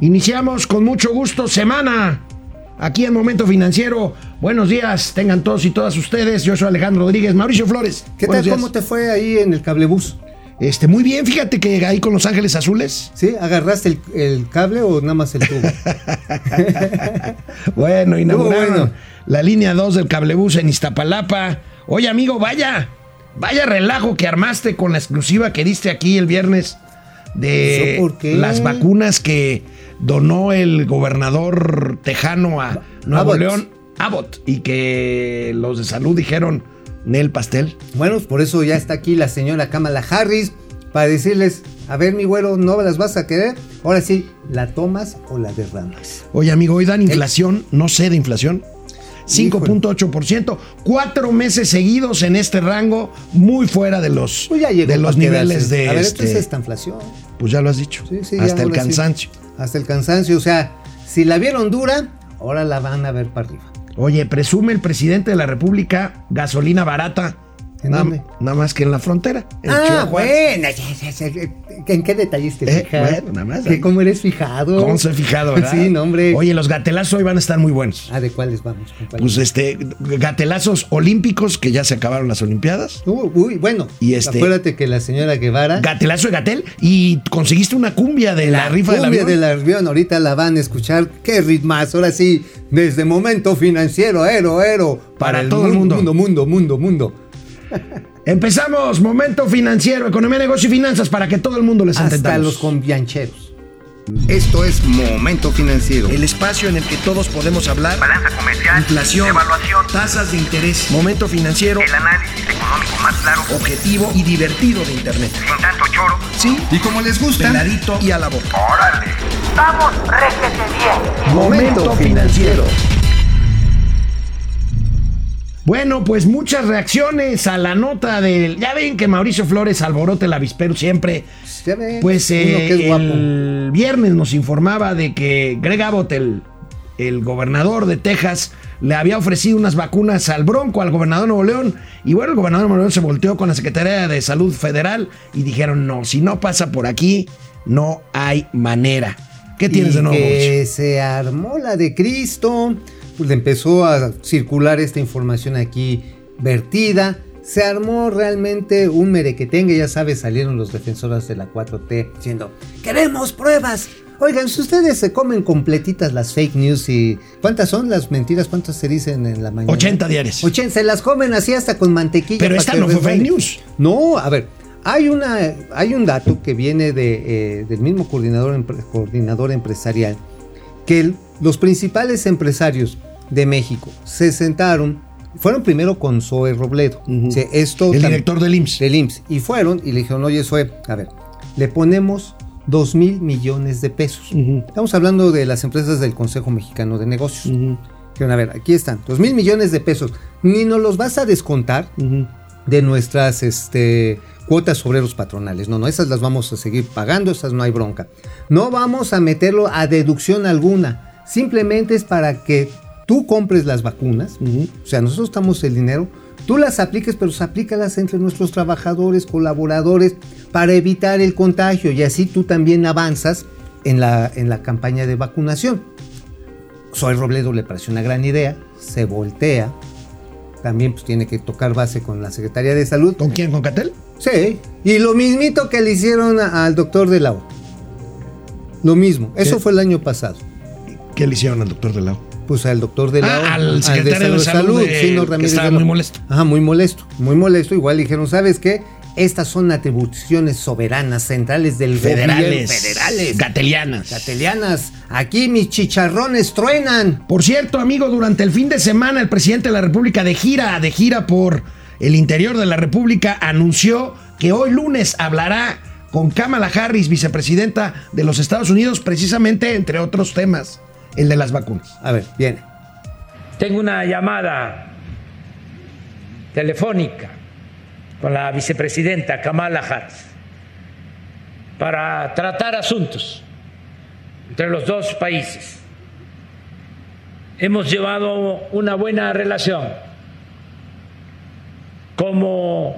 Iniciamos con mucho gusto semana aquí en Momento Financiero. Buenos días, tengan todos y todas ustedes. Yo soy Alejandro Rodríguez, Mauricio Flores. ¿Qué tal? ¿Cómo te fue ahí en el cablebús? Este, muy bien, fíjate que ahí con Los Ángeles Azules. ¿Sí? ¿Agarraste el, el cable o nada más el tubo? bueno, inauguraron bueno. la línea 2 del cablebús en Iztapalapa. Oye, amigo, vaya, vaya relajo que armaste con la exclusiva que diste aquí el viernes de las vacunas que donó el gobernador tejano a Nuevo Abbott. León, Abbott, y que los de salud dijeron, Nel Pastel. Bueno, por eso ya está aquí la señora Kamala Harris para decirles, a ver mi güero, ¿no las vas a querer? Ahora sí, ¿la tomas o la derramas? Oye amigo, hoy dan inflación, no sé de inflación. 5.8%, cuatro meses seguidos en este rango, muy fuera de los, pues de los niveles de... A ver, este, ¿qué es esta inflación? Pues ya lo has dicho, Sí, sí, hasta el sí. Hasta el cansancio, o sea, si la vieron dura, ahora la van a ver para arriba. Oye, presume el presidente de la República gasolina barata. ¿En Nada, dónde? nada más que en la frontera. en Ah, Chihuahua. bueno, ¿en qué detalles te Eh, fijas? bueno, nada más. ¿Que ¿Cómo eres fijado? ¿Cómo ha fijado, verdad? Sí, no, hombre. Oye, los gatelazos hoy van a estar muy buenos. Ah, ¿de cuáles vamos? Pues este, gatelazos olímpicos, que ya se acabaron las Olimpiadas. Uy, uy, bueno, Y este- acuérdate que la señora Guevara, Gatelazo de Gatel. Y conseguiste una cumbia de la, rifa del cumbia avión. del avión, ahorita la van a escuchar. ¡Qué ritmazo! Ahora sí, desde momento financiero, ero, ero. Para todo el mundo. Mundo, mundo, mundo, mundo. Empezamos, momento financiero, economía, negocio y finanzas para que todo el mundo les Hasta entendamos. los conviancheros. Esto es Momento Financiero. El espacio en el que todos podemos hablar. balanza comercial, Inflación, evaluación, tasas de interés, momento financiero, el análisis económico más claro, objetivo y divertido de Internet. sin tanto choro. Sí, Y como les gusta, peladito y a la boca. ¡Órale! ¡Vamos, réjete bien! Momento financiero. Bueno, pues muchas reacciones a la nota del. Ya ven que Mauricio Flores alborote el avispero siempre. Ya ves, Pues eh, que es guapo. el viernes nos informaba de que Greg Abbott, el, el gobernador de Texas, le había ofrecido unas vacunas al Bronco, al gobernador de Nuevo León. Y bueno, el gobernador de Nuevo León se volteó con la Secretaría de Salud Federal y dijeron: no, si no pasa por aquí, no hay manera. ¿Qué tienes y de nuevo, Mauricio? que se armó la de Cristo, pues le empezó a circular esta información aquí vertida. Se armó realmente un merequetengue, ya sabes, salieron los defensores de la 4T diciendo, queremos pruebas. Oigan, si ustedes se comen completitas las fake news y... ¿Cuántas son las mentiras? ¿Cuántas se dicen en la mañana? 80 diarias. 80, se las comen así hasta con mantequilla. Pero esta no fue fake news. No, a ver, hay, una, hay un dato que viene de, eh, del mismo coordinador, coordinador empresarial, que el- los principales empresarios de México se sentaron, fueron primero con Zoe Robledo, Ujú. o sea, esto El director del IMSS. del IMSS, y fueron y le dijeron, oye Zoe, a ver, le ponemos 2 mil millones de pesos. Estamos hablando de las empresas del Consejo Mexicano de Negocios. Ujú, Dijeron, a ver, aquí están, 2 mil millones de pesos, ni nos los vas a descontar, de nuestras este, cuotas obreros patronales. No, no, esas las vamos a seguir pagando, esas no hay bronca. No vamos a meterlo a deducción alguna. Simplemente es para que tú compres las vacunas. O sea, nosotros estamos el dinero. Tú las apliques, pero aplícalas entre nuestros trabajadores, colaboradores, para evitar el contagio. Y así tú también avanzas en la, en la campaña de vacunación. Soy Robledo le pareció una gran idea, se voltea, también pues tiene que tocar base con la Secretaría de Salud. ¿Con quién? ¿Con Catel? Sí, y lo mismito que le hicieron a- al doctor de Lau. Lo mismo, eso ¿Qué? fue el año pasado. ¿Qué le hicieron al doctor de Lau? Pues al doctor de Ah, al secretario de Salud, de- sí, no, que Ramírez estaba de muy molesto. Ajá, muy molesto, muy molesto. Igual dijeron, ¿sabes qué? Estas son atribuciones soberanas, centrales del Federales. gobierno, federales, Gatelianas. catelianas. Aquí mis chicharrones truenan. Por cierto, amigo, durante el fin de semana el presidente de la República de gira, de gira por el interior de la República, anunció que hoy lunes hablará con Kamala Harris, vicepresidenta de los Estados Unidos, precisamente entre otros temas, el de las vacunas. A ver, viene. Tengo una llamada telefónica con la vicepresidenta Kamala Harris para tratar asuntos entre los dos países. Hemos llevado una buena relación, como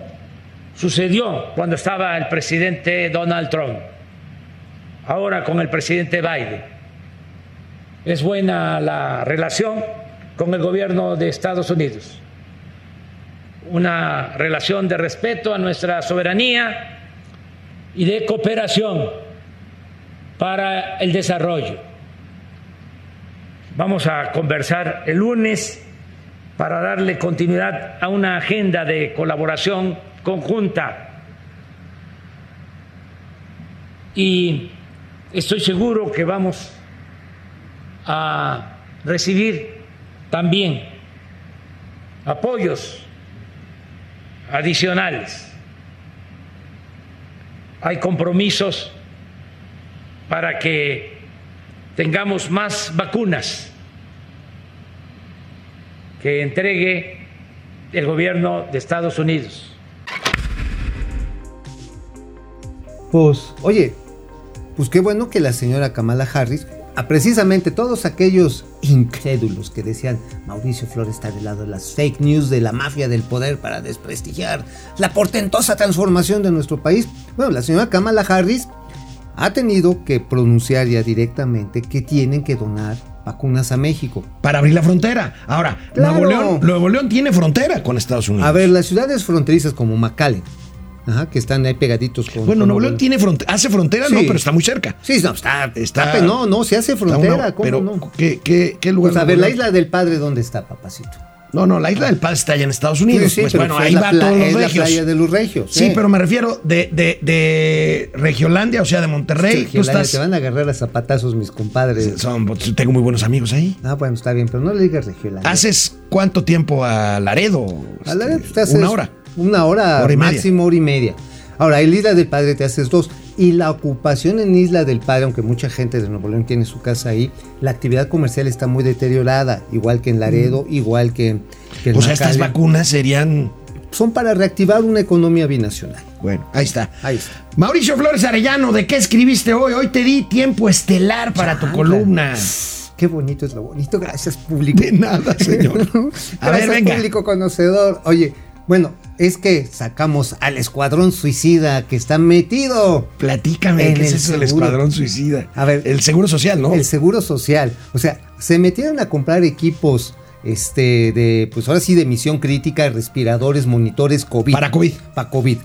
sucedió cuando estaba el presidente Donald Trump, ahora con el presidente Biden. Es buena la relación con el gobierno de Estados Unidos, una relación de respeto a nuestra soberanía y de cooperación para el desarrollo. Vamos a conversar el lunes para darle continuidad a una agenda de colaboración conjunta. Y estoy seguro que vamos a recibir también apoyos adicionales. Hay compromisos para que tengamos más vacunas que entregue el gobierno de Estados Unidos. Pues, oye, pues qué bueno que la señora Kamala Harris, a precisamente todos aquellos incrédulos que decían Mauricio Flores está del lado de las fake news de la mafia del poder para desprestigiar la portentosa transformación de nuestro país, bueno, la señora Kamala Harris ha tenido que pronunciar ya directamente que tienen que donar vacunas a México. Para abrir la frontera. Ahora, Claro. Nuevo, León, Nuevo León tiene frontera con Estados Unidos. A ver, las ciudades fronterizas como McAllen, ajá, que están ahí pegaditos con... Bueno, con Nuevo León tiene frontera, hace frontera, no, pero está muy cerca. Sí, no, está, Está- está, no, no, se hace frontera, una- ¿cómo pero, no? ¿qué, qué, qué lugar? Pues a ver, la isla del padre, ¿dónde está, papacito? No, no, la isla del Paz está allá en Estados Unidos. Sí, sí, pues pero bueno, pues ahí va todos los es la playa de los regios. Sí, ¿eh? pero me refiero de, de, de Regiolandia, o sea, de Monterrey. Sí, tú estás. Te van a agarrar a zapatazos mis compadres. Son- tengo muy buenos amigos ahí. Ah, bueno, está bien, pero no le digas Regiolandia. ¿Haces cuánto tiempo a Laredo? A la vez, Este, pues, te haces Una hora. Una hora, Hora máximo hora y media. Ahora, en Isla del Padre te haces dos. Y la ocupación en Isla del Padre, aunque mucha gente de Nuevo León tiene su casa ahí, la actividad comercial está muy deteriorada, igual que en Laredo, igual que, que en O sea, estas vacunas serían. Son para reactivar una economía binacional. Bueno, ahí está. Ahí está. Mauricio Flores Arellano, ¿de qué escribiste hoy? Hoy te di tiempo estelar para tu columna. Qué bonito es lo bonito. Gracias, público. De nada, señor. A ver, venga. público conocedor. Oye, bueno, es que sacamos al escuadrón suicida que está metido Platícame, ¿qué es el eso del escuadrón suicida? A ver. el seguro social, ¿no? el seguro social. O sea, se metieron a comprar equipos este de pues ahora sí de misión crítica, respiradores, monitores COVID. Para COVID. Para COVID.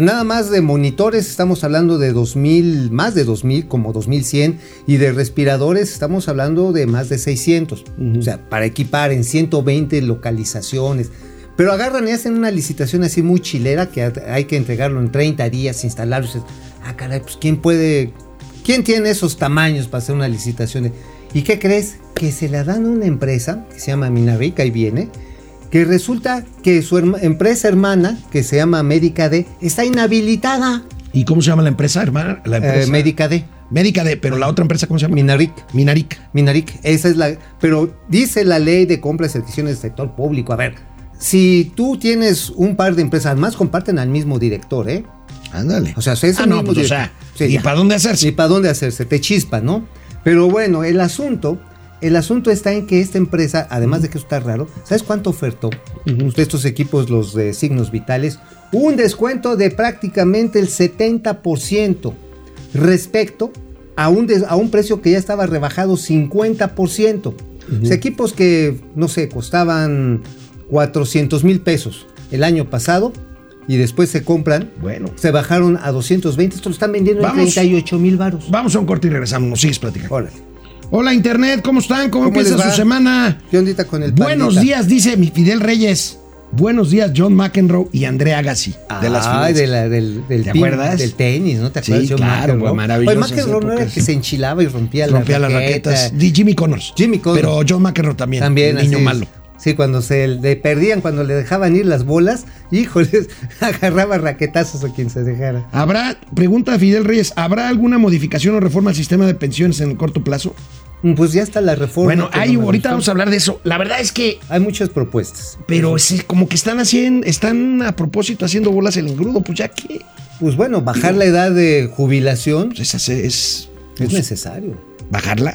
Nada más de monitores estamos hablando de 2000, más de 2000, como 2100 y de respiradores estamos hablando de más de 600. O sea, para equipar en 120 localizaciones. Pero agarran y hacen una licitación así muy chilera que hay que entregarlo en 30 días, instalarlo. Ah, caray, pues ¿quién puede ¿Quién tiene esos tamaños para hacer una licitación? ¿Y qué crees? Que se la dan a una empresa que se llama Minarica y viene, que resulta que su herma- empresa hermana, que se llama Médica D, está inhabilitada. ¿Y cómo se llama la empresa, hermana? La empresa. Eh, Médica D, Médica de, pero la otra empresa, ¿cómo se llama? Minaric. Minaric. Minaric, esa es la. Pero dice la ley de compras y adquisiciones del sector público. A ver, si tú tienes un par de empresas, más comparten al mismo director, ¿eh? Ándale. O sea, es el ah, no, pues, o sea, Sí, ¿y para dónde hacerse? Ni para dónde hacerse, te chispa, ¿no? Pero bueno, el asunto, el asunto está en que esta empresa, además de que eso está raro, ¿sabes cuánto ofertó? Estos equipos, los de signos vitales, un descuento de prácticamente el 70% respecto a un, des- a un precio que ya estaba rebajado 50%. O sea, equipos que, no sé, costaban 400 mil pesos el año pasado y después se compran Bueno. se bajaron a 220. Esto lo están vendiendo Vamos. en 38 mil varos. Vamos a un corte y regresamos. Nos sigues platicando. Órale. Hola, Internet. ¿Cómo están? ¿Cómo, ¿Cómo empieza su semana? ¿Qué ondita con el Buenos pandita? días, dice mi Fidel Reyes. Buenos días, John McEnroe y Andrea Agassi. de las Ay, de la- del, del ¿Te acuerdas? Del tenis, ¿no? ¿Te Sí, acuerdas? John claro, McEnroe? maravillosas Oye, McEnroe no era que se enchilaba y rompía, Rompía la las raqueta. raquetas. Di Jimmy Connors. Jimmy Connors. Pero John McEnroe también. También, el niño es. Sí, cuando se le perdían, cuando le dejaban ir las bolas, híjoles, agarraba raquetazos a quien se dejara. ¿Habrá, pregunta Fidel Reyes, ¿habrá alguna modificación o reforma al sistema de pensiones en el corto plazo? Mm, Pues ya está la reforma. bueno, no hay, ahorita vamos a hablar de eso. La verdad es que, Hay muchas propuestas. pero es como que están haciendo, están a propósito haciendo bolas el engrudo, pues ya que Pues bueno, bajar la edad de jubilación pues es, es- es necesario. bajarla.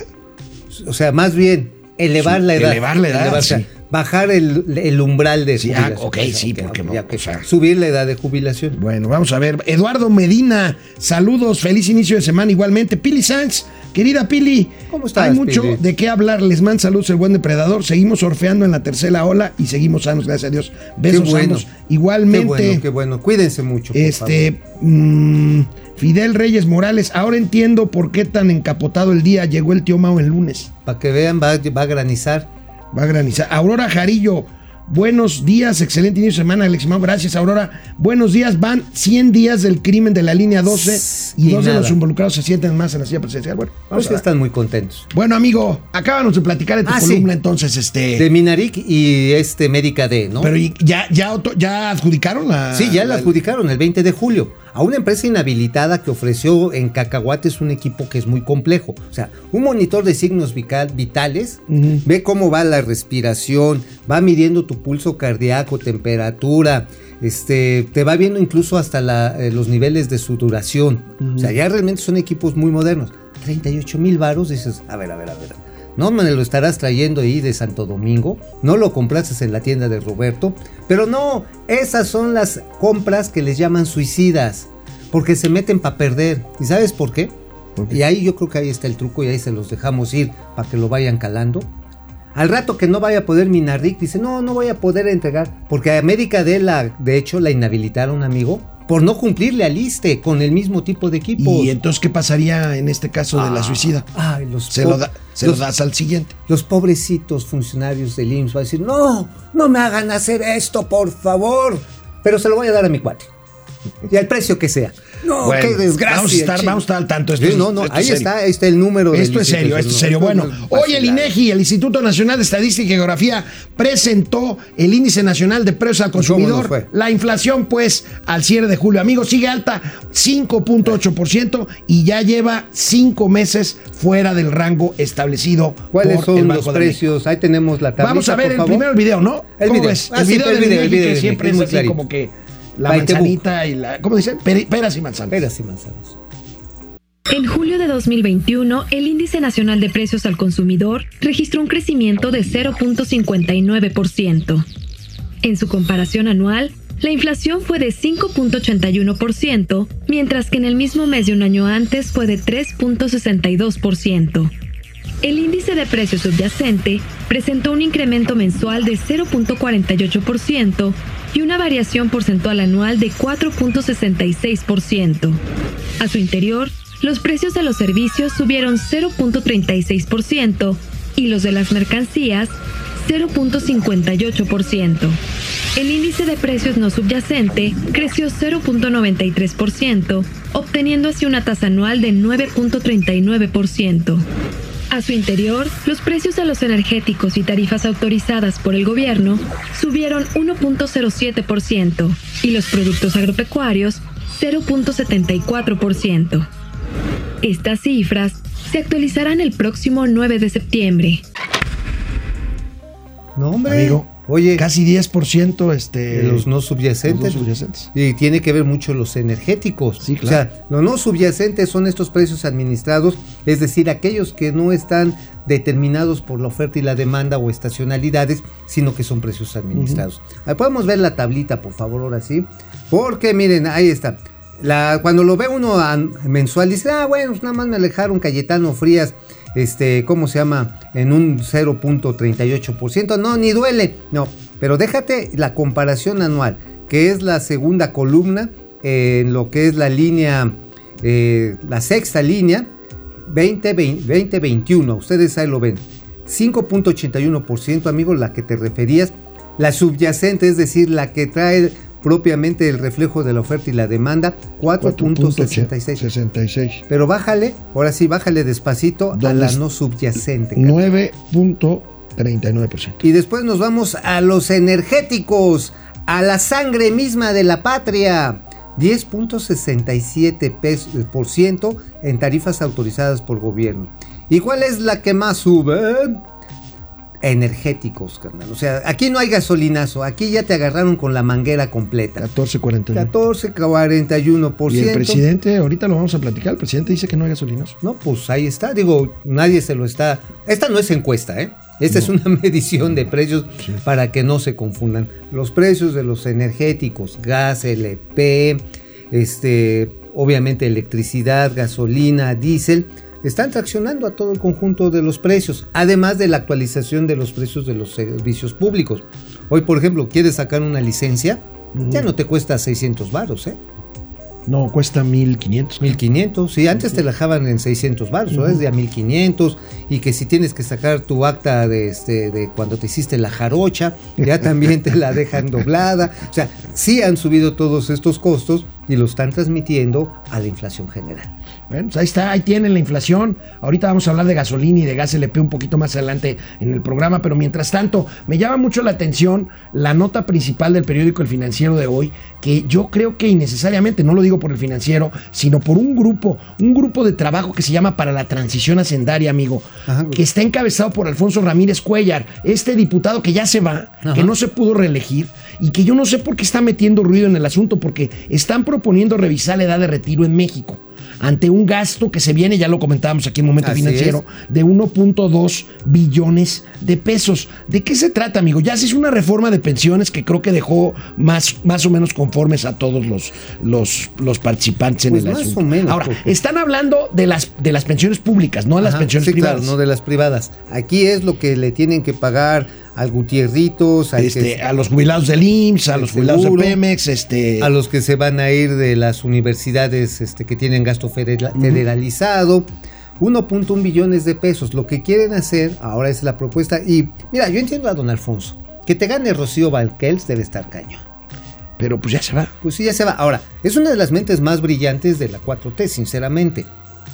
O sea, más bien, elevar la edad. elevar la edad, o sea, sí. Bajar el, el umbral de Sí, ah, jubilación. ok, sí, porque no, o sea. subir la edad de jubilación. Bueno, vamos a ver. Eduardo Medina, saludos, feliz inicio de semana igualmente. Pili Sanz, Querida Pili, ¿Cómo estás, hay mucho Pili? de qué hablar. Les mando saludos el buen depredador. Seguimos surfeando en la tercera ola y seguimos sanos, gracias a Dios. Besos Qué bueno. sanos. Qué Igualmente, bueno, qué bueno. Cuídense mucho. por este mm, Fidel Reyes Morales, ahora entiendo por qué tan encapotado el día. Llegó el tío Mao el lunes. Para que vean, va, va a granizar. Va a granizar. Aurora Jarillo, buenos días, excelente inicio de semana, Alex Mau, gracias Aurora. Buenos días, van 100 días del crimen de la línea 12 y, Y dos de nada. los involucrados se sienten más en la silla presidencial. Bueno, vamos Pues que están muy contentos. Bueno, amigo, acábanos de platicar en tu Ah, sí. columna entonces, este... De Minaric y este Médica D, ¿no? Pero ¿y ya, ya, ya adjudicaron la... Sí, ya la la- adjudicaron el 20 de julio a una empresa inhabilitada que ofreció en Cacahuates un equipo que es muy complejo. O sea, un monitor de signos vitales, ve cómo va la respiración, va midiendo tu pulso cardíaco, temperatura, este, te va viendo incluso hasta la- eh, los niveles de sudoración. O sea, ya realmente son equipos muy modernos. 38 mil varos, dices, a ver, a ver, a ver. No me lo estarás trayendo ahí de Santo Domingo, no lo compraste en la tienda de Roberto, pero no, esas son las compras que les llaman suicidas, porque se meten para perder. ¿Y sabes por qué? Y ahí yo creo que ahí está el truco y ahí se los dejamos ir para que lo vayan calando. Al rato que no vaya a poder Minardic, dice, no, no voy a poder entregar, porque a América de la, de hecho, la inhabilitaron, amigo, por no cumplirle al ISTE con el mismo tipo de equipos. Y entonces, ¿qué pasaría en este caso de la Ah, suicida? Ay, los Se, lo, da- se los- lo das al siguiente. los pobrecitos funcionarios del IMSS van a decir, no, no me hagan hacer esto, por favor. Pero se lo voy a dar a mi cuate. Y al precio que sea. No, Bueno, qué desgracia. Vamos a estar, vamos a estar al tanto. Esto Sí, es- no, no, esto ahí serio. está, ahí está el número. Esto es serio, esto es serio. Bueno, hoy el INEGI, el Instituto Nacional de Estadística y Geografía, presentó el índice nacional de precios al ¿Cómo nos consumidor. La inflación, pues, al cierre de julio, amigos, sigue alta, 5.8% y ya lleva cinco meses fuera del rango establecido. ¿Cuáles por son el los Banco precios? Ahí tenemos la tablita, Vamos a ver el favor. primero el video, ¿no? El ¿Cómo video. ves? Ah, el sí, video el del video, el INEGI, video que siempre es así como que la book. manzanita y la. ¿Cómo dicen? Peras y manzanas. Peras y manzanas. En julio de 2021, el índice nacional de precios al consumidor registró un crecimiento de 0.59%. En su comparación anual, la inflación fue de 5.81%, mientras que en el mismo mes de un año antes fue de 3.62%. El índice de precio subyacente presentó un incremento mensual de 0.48% y una variación porcentual anual de 4.66%. A su interior, los precios de los servicios subieron 0.36% y los de las mercancías 0.58%. El índice de precios no subyacente creció 0.93%, obteniendo así una tasa anual de 9.39%. A su interior, los precios de los energéticos y tarifas autorizadas por el gobierno subieron 1.07% y los productos agropecuarios 0.74%. Estas cifras se actualizarán el próximo 9 de septiembre. No, hombre. Amigo, Oye, Casi 10% este, de los no subyacentes. los no subyacentes. Y tiene que ver mucho los energéticos. Sí, O claro. sea, los no subyacentes son estos precios administrados, es decir, aquellos que no están determinados por la oferta y la demanda o estacionalidades, sino que son precios administrados. Ahí Podemos ver la tablita, por favor, ahora sí. Porque miren, ahí está. La, cuando lo ve uno mensual, dice, ah, bueno, pues nada más me alejaron Cayetano Frías, este, ¿cómo se llama? En un 0.38%. No, ni duele. No, pero déjate la comparación anual, que es la segunda columna en lo que es la línea, eh, la sexta línea, 2021. Ustedes ahí lo ven. 5.81%, amigo, la que te referías. La subyacente, es decir, la que trae propiamente el reflejo de la oferta y la demanda, 4.66. 66. Pero bájale, ahora sí, bájale despacito a ¿Dónde la no subyacente. cara. 9.39%. Y después nos vamos a los energéticos, a la sangre misma de la patria. 10.67% pes- por ciento en tarifas autorizadas por gobierno. ¿Y cuál es la que más sube? Energéticos, carnal. O sea, aquí no hay gasolinazo, aquí ya te agarraron con la manguera completa. 14.41. 14,41%. Y el presidente, ahorita lo vamos a platicar, el presidente dice que no hay gasolinazo. No, pues ahí está. Digo, nadie se lo está. Esta no es encuesta, ¿eh? Esta es una medición de precios para que no se confundan. Los precios de los energéticos, gas, LP, este, obviamente electricidad, gasolina, diésel, están traccionando a todo el conjunto de los precios, además de la actualización de los precios de los servicios públicos. Hoy, por ejemplo, quieres sacar una licencia, ya no te cuesta 600 varos, ¿eh? No, cuesta 1500. 1500, sí, antes te la dejaban en 600 baros, ahora es de a 1500 y que si tienes que sacar tu acta de este de cuando te hiciste la jarocha, ya también te la dejan doblada, o sea, sí han subido todos estos costos y lo están transmitiendo a la inflación general. Bueno, pues ahí está, ahí tienen la inflación. Ahorita vamos a hablar de gasolina y de gas LP un poquito más adelante en el programa, pero mientras tanto, me llama mucho la atención la nota principal del periódico El Financiero de hoy, que yo creo que innecesariamente, no lo digo por el financiero, sino por un grupo, un grupo de trabajo que se llama para la transición hacendaria, amigo, que está encabezado por Alfonso Ramírez Cuellar, este diputado que ya se va, que no se pudo reelegir y que yo no sé por qué está metiendo ruido en el asunto, porque están proponiendo revisar la edad de retiro en México ante un gasto que se viene, ya lo comentábamos aquí en Momento Así Financiero, de 1.2 billones de pesos. ¿De qué se trata, amigo? Ya se hizo una reforma de pensiones que creo que dejó más, más o menos conformes a todos los, los, los participantes en Pues el más asunto. o menos, Ahora, porque- están hablando de las, de las pensiones públicas, no de las Ajá, pensiones sí, privadas. claro, no de las privadas. Aquí es lo que le tienen que pagar al Gutierritos, al Este, que- a los jubilados del IMSS, a los jubilados de seguro, Pemex, este, a los que se van a ir de las universidades este, que tienen gasto federal- federalizado. 1.1 billones de pesos. Lo que quieren hacer ahora es la propuesta. Y mira, yo entiendo a don Alfonso. Que te gane Rocío Valquels debe estar cañón. pero pues ya se va. Pues sí, ya se va. Ahora, es una de las mentes más brillantes de la 4T, sinceramente.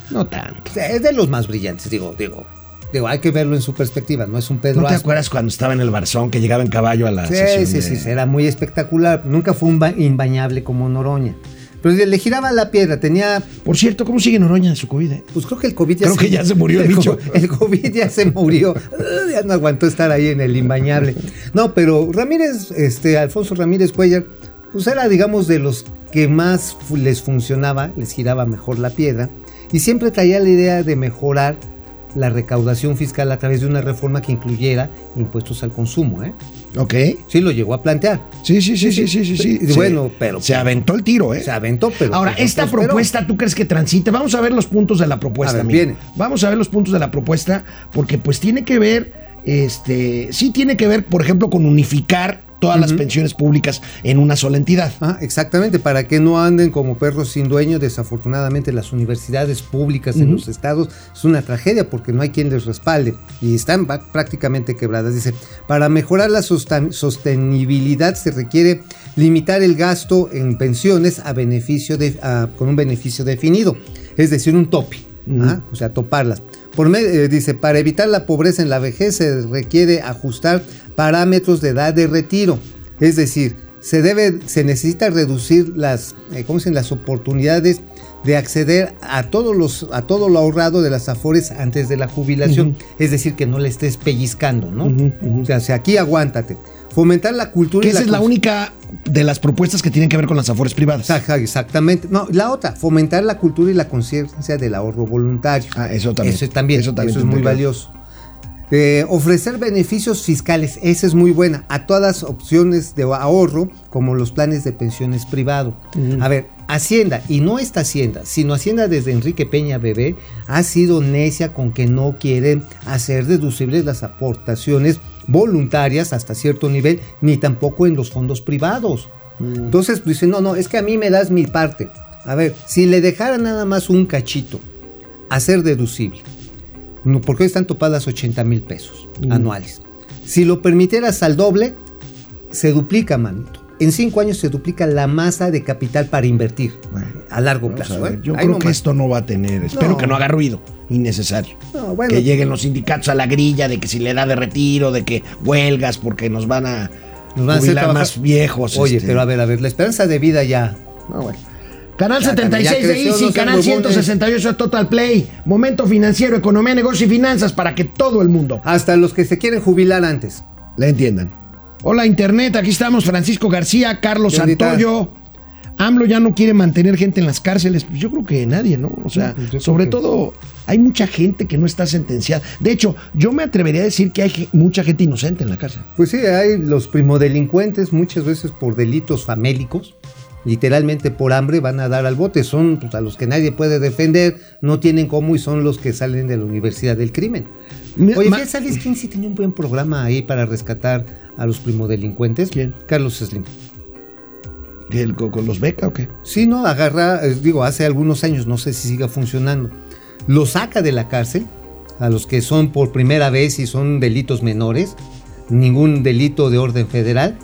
No tanto. Es de los más brillantes, digo, digo. Digo, hay que verlo en su perspectiva, no es un Pedro ¿No te acuerdas cuando estaba en el Barzón que llegaba en caballo a la Sí, sesión sí, de- sí, sí, era muy espectacular. Nunca fue un ba- imbañable como Noroña. Pero le giraba la piedra, tenía, Por cierto, ¿cómo sigue Noroña en su COVID? eh? pues creo que el COVID ya Creo que ya se murió el bicho. co- El COVID ya se murió, ya no aguantó estar ahí en el imbañable. No, pero Ramírez, este, Alfonso Ramírez Cuellar, pues era, digamos, de los que más fu- les funcionaba, les giraba mejor la piedra, y siempre traía la idea de mejorar la recaudación fiscal a través de una reforma que incluyera impuestos al consumo, ¿eh? Ok. Sí, lo llegó a plantear. Sí, sí, sí, sí, sí, sí. sí. Bueno, pero- Se aventó el tiro, ¿eh? Se aventó, pero. Ahora, pero esta prosperó. propuesta, ¿tú crees que transite? Vamos a ver los puntos de la propuesta, A ver, amigo. viene. Vamos a ver los puntos de la propuesta, porque pues tiene que ver, este, sí tiene que ver, por ejemplo, con unificar todas las pensiones públicas en una sola entidad. Ah, exactamente, para que no anden como perros sin dueño. Desafortunadamente, las universidades públicas en los estados es una tragedia porque no hay quien les respalde y están prácticamente quebradas. Dice: para mejorar la sostenibilidad se requiere limitar el gasto en pensiones a beneficio de, a- con un beneficio definido, es decir, un tope. ¿ah? O sea, toparlas. Por eh, dice, para evitar la pobreza en la vejez se requiere ajustar parámetros de edad de retiro. Es decir, se debe, se necesita reducir las, eh, ¿cómo dicen? las oportunidades de acceder a todos los, a todo lo ahorrado de las afores antes de la jubilación. Es decir, que no le estés pellizcando, ¿no? O sea, si aquí aguántate. Fomentar la cultura Que la esa es la única de las propuestas que tienen que ver con las afores privadas. Exactamente. No, la otra, fomentar la cultura y la conciencia del ahorro voluntario. Ah, eso también. Eso también. Eso Eso, también es muy valioso. Eh, ofrecer beneficios fiscales, esa es muy buena, a todas las opciones de ahorro, como los planes de pensiones privado. A ver, Hacienda, y no esta Hacienda, sino Hacienda desde Enrique Peña Bebé, ha sido necia con que no quieren hacer deducibles las aportaciones voluntarias hasta cierto nivel, ni tampoco en los fondos privados. Entonces dicen, no, no, es que a mí me das mi parte. A ver, si le dejara nada más un cachito a ser deducible, no, porque hoy están topadas 80 mil pesos anuales. Si lo permitieras al doble, se duplica, manito. En cinco años se duplica la masa de capital para invertir Bueno, a largo a plazo. ver, ¿eh? Yo Ahí creo que esto no va a tener. Espero No. que no haga ruido innecesario. No, bueno. que lleguen los sindicatos a la grilla de que si le da de retiro, de que huelgas porque nos van a, Nos van a hacer jubilar más viejos. Oye, este. pero a ver, a ver, la esperanza de vida ya. No, bueno. Canal Ya, 76 ya de Easy, canal huevones. 168 de Total Play, Momento Financiero, Economía, Negocio y Finanzas para que todo el mundo Hasta los que se quieren jubilar antes. le entiendan. Hola Internet, aquí estamos Francisco García, Carlos ¿Qué ondita? Santoyo. AMLO ya no quiere mantener gente en las cárceles. Pues yo creo que nadie, ¿no? O sea, No, pues sobre que- todo hay mucha gente que no está sentenciada. De hecho, yo me atrevería a decir que hay mucha gente inocente en la cárcel. Pues sí, hay los primodelincuentes muchas veces por delitos famélicos. literalmente por hambre van a dar al bote. Son pues, a los que nadie puede defender, no tienen cómo y son los que salen de la Universidad del Crimen. Mira, Oye, ma- ¿sabes quién sí tenía un buen programa ahí para rescatar a los primodelincuentes? ¿Quién? Carlos Slim. ¿Que el- ¿Con, los beca o qué? Sí, no, agarra, eh, digo, hace algunos años, no sé si siga funcionando. Lo saca de la cárcel a los que son por primera vez y son delitos menores, ningún delito de orden federal,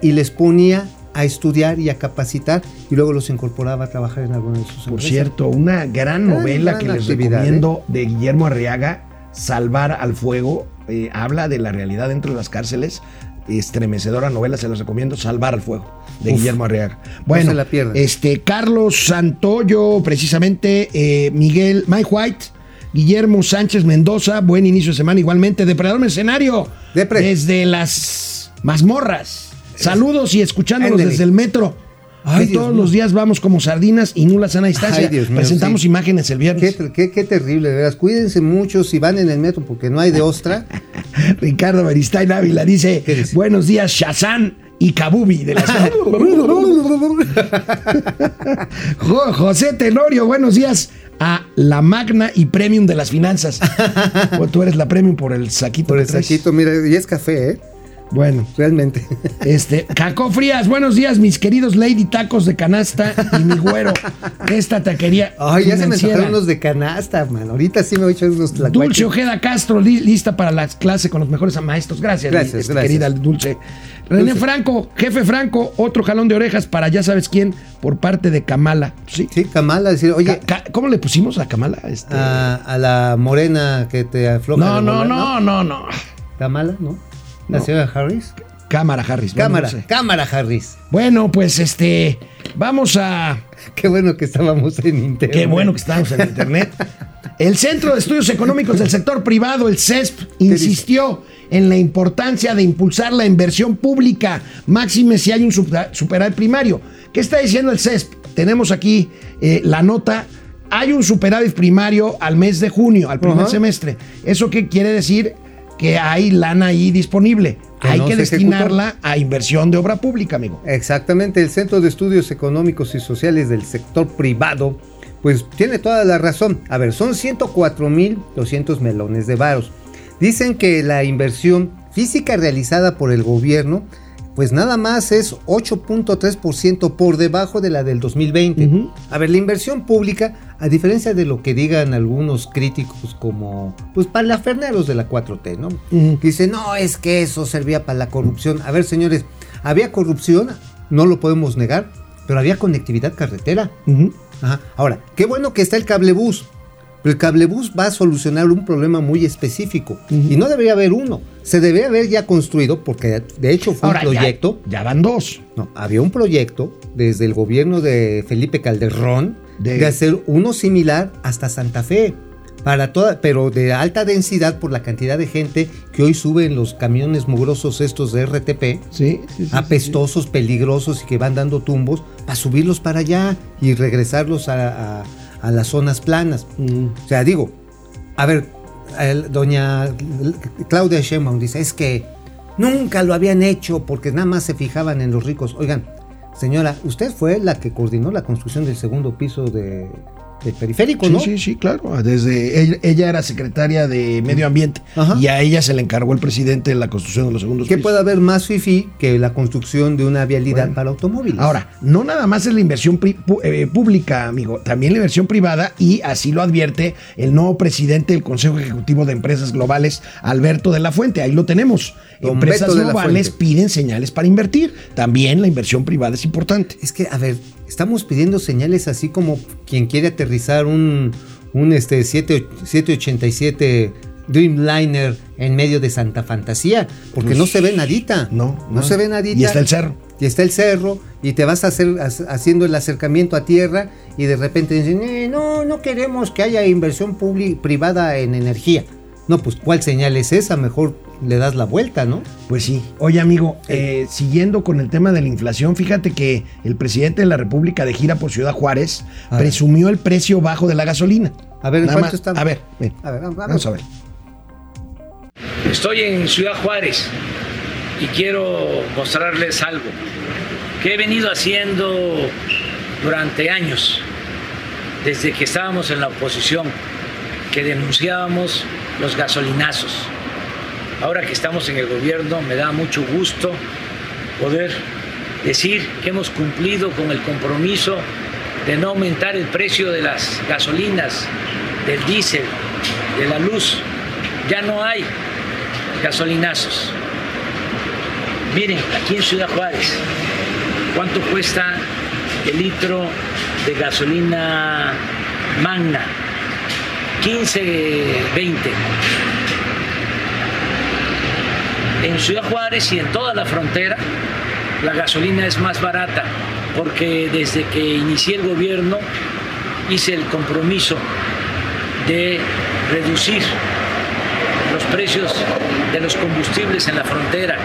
y les ponía a estudiar y a capacitar y luego los incorporaba a trabajar en alguna de sus Por empresas. cierto, una gran Gran, novela gran que les actividad, recomiendo de Guillermo Arriaga, Salvar al Fuego, eh, habla de la realidad dentro de las cárceles. Estremecedora novela, se las recomiendo, Salvar al Fuego, de Uf, Guillermo Arriaga. Bueno, se la pierdan. este, Carlos Santoyo, precisamente, eh, Miguel, Mike White, Guillermo Sánchez Mendoza, buen inicio de semana igualmente, Depredador Mercenario, Depre. desde las mazmorras. Saludos y escuchándonos desde el metro. Ay, Dios todos mío. los días vamos como sardinas y nula sana distancia. Ay, Dios mío, Presentamos sí. imágenes el viernes. qué- qué terrible, de veras. Cuídense mucho si van en el metro porque no hay de ostra. Ricardo Beristain Ávila dice, ¿Qué dice? buenos días Shazam y Kabubi de las... Jo- José Tenorio, buenos días a la magna y premium de las finanzas. O tú eres la premium por el saquito. Por el saquito, mira, y es café, ¿eh? Bueno, Realmente. este, Caco Frías, buenos días, mis queridos Lady Tacos de Canasta y mi güero. Esta taquería. Ay, ya se me antojaron unos de canasta, man. Ahorita sí me voy a echar unos tlacuaches. Dulce Ojeda Castro, li- lista para la clase con los mejores maestros. Gracias, Gracias, este, gracias. querida Dulce. René Dulce. Franco, jefe Franco, otro jalón de orejas para ya sabes quién, por parte de Kamala. Sí. Sí, Kamala, decir, oye, Ca- ¿Cómo le pusimos a Kamala? Este, a, a la morena que te afloja. no, no, no, no, no. Kamala, ¿no? La No. señora Harris. Cámara, Harris. bueno, Cámara, no sé. cámara Harris. Bueno, pues este, vamos a. Qué bueno que estábamos en internet. Qué bueno que estamos en internet. El Centro de Estudios Económicos del Sector Privado, el CESP, insistió en la importancia de impulsar la inversión pública, máxime si hay un superávit primario. ¿Qué está diciendo el CESP? Tenemos aquí eh, la nota. Hay un superávit primario al mes de junio, al primer semestre. ¿Eso qué quiere decir? Que hay lana ahí disponible. Que hay no que destinarla a inversión de obra pública, amigo. Exactamente, el Centro de Estudios Económicos y Sociales del sector privado, pues tiene toda la razón. A ver, son 104.200 melones de varos. Dicen que la inversión física realizada por el gobierno, pues nada más es 8.3% por debajo de la del 2020. Ujú. A ver, la inversión pública, a diferencia de lo que digan algunos críticos como, pues palaferneros de la 4T, ¿no? Que Dicen, no, es que eso servía para la corrupción. A ver, señores, había corrupción, no lo podemos negar, pero había conectividad carretera. Ajá. Ahora, qué bueno que está el cablebús. Pero el cablebús va a solucionar un problema muy específico. Y no debería haber uno. Se debería haber ya construido, porque de hecho fue Ahora, un ya- proyecto. ya van dos. No, había un proyecto desde el gobierno de Felipe Calderón De- de, hacer uno similar hasta Santa Fe. Para toda, pero de alta densidad por la cantidad de gente que hoy suben los camiones mugrosos estos de RTP, Sí, sí, sí, sí, apestosos, peligrosos y que van dando tumbos, para subirlos para allá y regresarlos a, a- a las zonas planas. Mm. O sea, digo, a ver, el- doña Claudia Sheinbaum dice, es que nunca lo habían hecho porque nada más se fijaban en los ricos. Oigan, señora, usted fue la que coordinó la construcción del segundo piso de, del periférico, Sí, ¿no? sí, sí, claro. Desde ella, era secretaria de Medio Ambiente Ajá. y a ella se le encargó el presidente de la construcción de los segundos ¿Qué pisos. puede haber más fifi que la construcción de una vialidad Bueno. para automóviles? Ahora, no nada más es la inversión eh, pública, amigo, también la inversión privada y así lo advierte el nuevo presidente del Consejo Ejecutivo de Empresas Globales, Alberto de la Fuente. Ahí lo tenemos. Don Empresas globales piden señales para invertir. También la inversión privada es importante. Es que, a ver, estamos pidiendo señales así como quien quiere aterrizar un, un este 7, 787 Dreamliner en medio de Santa Fantasía, porque Pues, no se ve nadita. no, no, no. se ve nadita. Y está el cerro. Y está el cerro, y te vas a hacer ha- haciendo el acercamiento a tierra, y de repente dicen, "Eh, no, no queremos que haya inversión privada en energía. No, pues, ¿cuál señal es esa? Mejor le das la vuelta, ¿no? Pues sí. Oye, amigo, eh, siguiendo con el tema de la inflación, fíjate que el presidente de la República de gira por Ciudad Juárez A ver. presumió el precio bajo de la gasolina. A ver, ¿en Nada cuánto más- está? A ver, ven. A ver, vamos a ver. vamos a ver. Estoy en Ciudad Juárez y quiero mostrarles algo. que he venido haciendo durante años, desde que estábamos en la oposición, que denunciábamos los gasolinazos. Ahora que estamos en el gobierno me da mucho gusto poder decir que hemos cumplido con el compromiso de no aumentar el precio de las gasolinas, del diésel, de la luz. Ya no hay gasolinazos. Miren, aquí en Ciudad Juárez, ¿cuánto cuesta el litro de gasolina magna? 15, 20. En Ciudad Juárez y en toda la frontera, la gasolina es más barata, porque desde que inicié el gobierno hice el compromiso de reducir los precios de los combustibles en la frontera.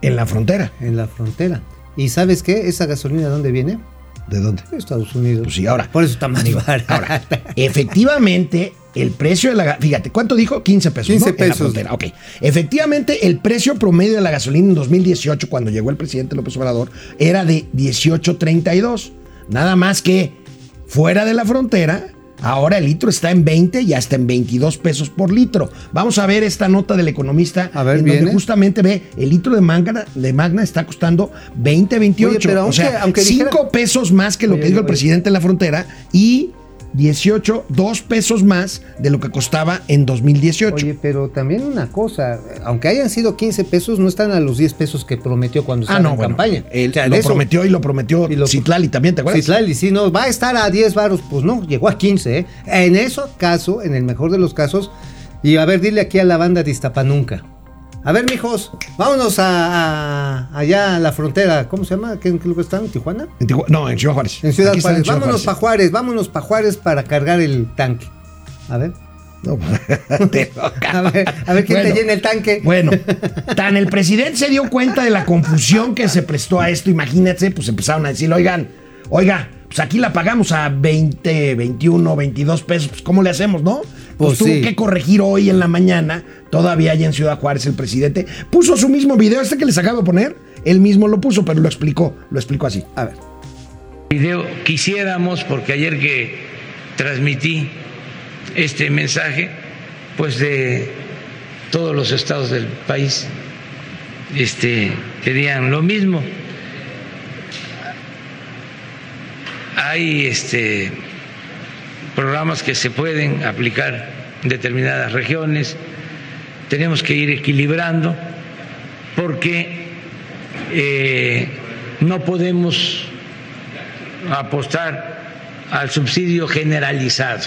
En la frontera. En la frontera. ¿Y sabes qué? ¿Esa gasolina de dónde viene? ¿De dónde? De Estados Unidos. Pues sí, ahora. Por eso está más barata. Ahora, efectivamente, el precio de la... Fíjate, ¿cuánto dijo? 15 pesos. 15 ¿no? En la. Ok. Efectivamente, el precio promedio de la gasolina en 2018, cuando llegó el presidente López Obrador, era de 18.32. Nada más que fuera de la frontera, ahora el litro está en 20 y hasta en 22 pesos por litro. Vamos a ver esta nota del economista. A ver, en donde justamente ve, el litro de Magna, de Magna está costando 20, 28. Oye, pero o sea, aunque 5 dijera- pesos más que lo Oye, que dijo el oye. presidente en la frontera y 18, 2 pesos más de lo que costaba en 2018. Oye, pero también una cosa, aunque hayan sido 15 pesos, no están a los 10 pesos que prometió cuando estaba ah, no, en bueno. campaña. Él O sea, lo eso- prometió y lo prometió Y lo- Citlali también, ¿te acuerdas? Citlali, sí, no, va a estar a 10 varos. Pues no, llegó a 15, ¿eh? En ese caso, en el mejor de los casos, y a ver, dile aquí a la banda de Iztapanunca. A ver, mijos, vámonos a, a- allá a la frontera. ¿Cómo se llama? ¿Qué, qué lugar están? ¿En Tijuana? En Tijuana- no, en Ciudad Juárez. En Ciudad Aquí Juárez. en Ciudad vámonos para Juárez. Vámonos para Juárez para cargar el tanque. A ver. No, te- A ver, a ver quién Bueno, te llena el tanque. Bueno, tan el presidente se dio cuenta de la confusión que se prestó a esto, imagínate, pues empezaron a decir, oigan, oiga, pues aquí la pagamos a 20, 21, 22 pesos, pues ¿cómo le hacemos, no? Pues, Pues tuvo sí. que corregir hoy en la mañana, todavía allá en Ciudad Juárez el presidente, puso su mismo video, este que les acabo de poner, él mismo lo puso, pero lo explicó, lo explicó así. A ver. video quisiéramos, porque ayer que transmití este mensaje, pues de todos los estados del país este, querían lo mismo. Hay este, programas que se pueden aplicar en determinadas regiones, tenemos que ir equilibrando porque eh, no podemos apostar al subsidio generalizado.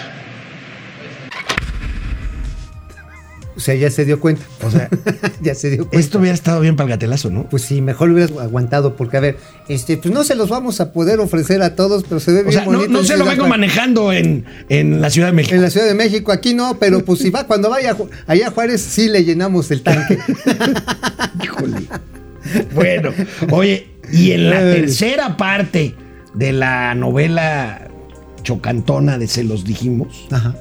O sea, ya se dio cuenta. O sea, ya se dio cuenta. esto hubiera estado bien para el gatelazo, ¿no? Pues sí, mejor lo hubieras aguantado, porque a ver, este, pues no se los vamos a poder ofrecer a todos, pero se ve O bien sea, no, bonito. no en se lo vengo manejando en, en la Ciudad de México. En la Ciudad de México, aquí no, pero pues si va, cuando vaya allá a Juárez, sí le llenamos el tanque. Híjole. Bueno, oye, y en la tercera parte de la novela chocantona de Se los dijimos, Ajá.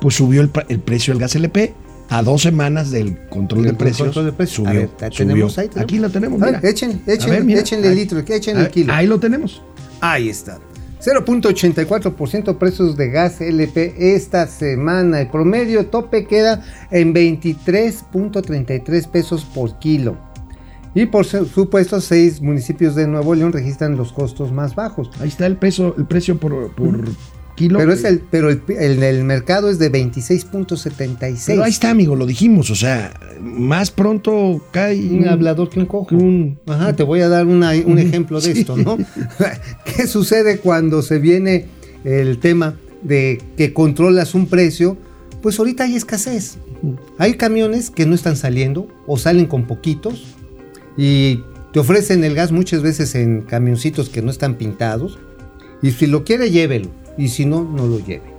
pues subió el, el precio del gas LP a dos semanas del control de precios. control de precios. Subió, A ver, ¿la subió. tenemos ahí? ¿Tenemos? Aquí lo tenemos. Mira. ver, échenle, échenle, ver, mira. échenle el Ahí- litro, échenle ahí- el kilo. Ahí lo tenemos. Ahí está. 0.84% precios de gas LP esta semana. El promedio tope queda en 23.33 pesos por kilo. Y por su- supuesto, seis municipios de Nuevo León registran los costos más bajos. Ahí está el peso, el precio por, por kilo. Pero, es el, pero el, el- el mercado es de 26.76. Pero ahí está, amigo, lo dijimos. O sea, más pronto cae Un hablador que un cojo. un- Ajá, te voy a dar una- un ejemplo de Sí. esto, ¿no? ¿Qué sucede cuando se viene el tema de que controlas un precio? Pues ahorita hay escasez. Hay camiones que no están saliendo o salen con poquitos y te ofrecen el gas muchas veces en camioncitos que no están pintados. Y si lo quiere, llévelo. Y si no, no lo lleve.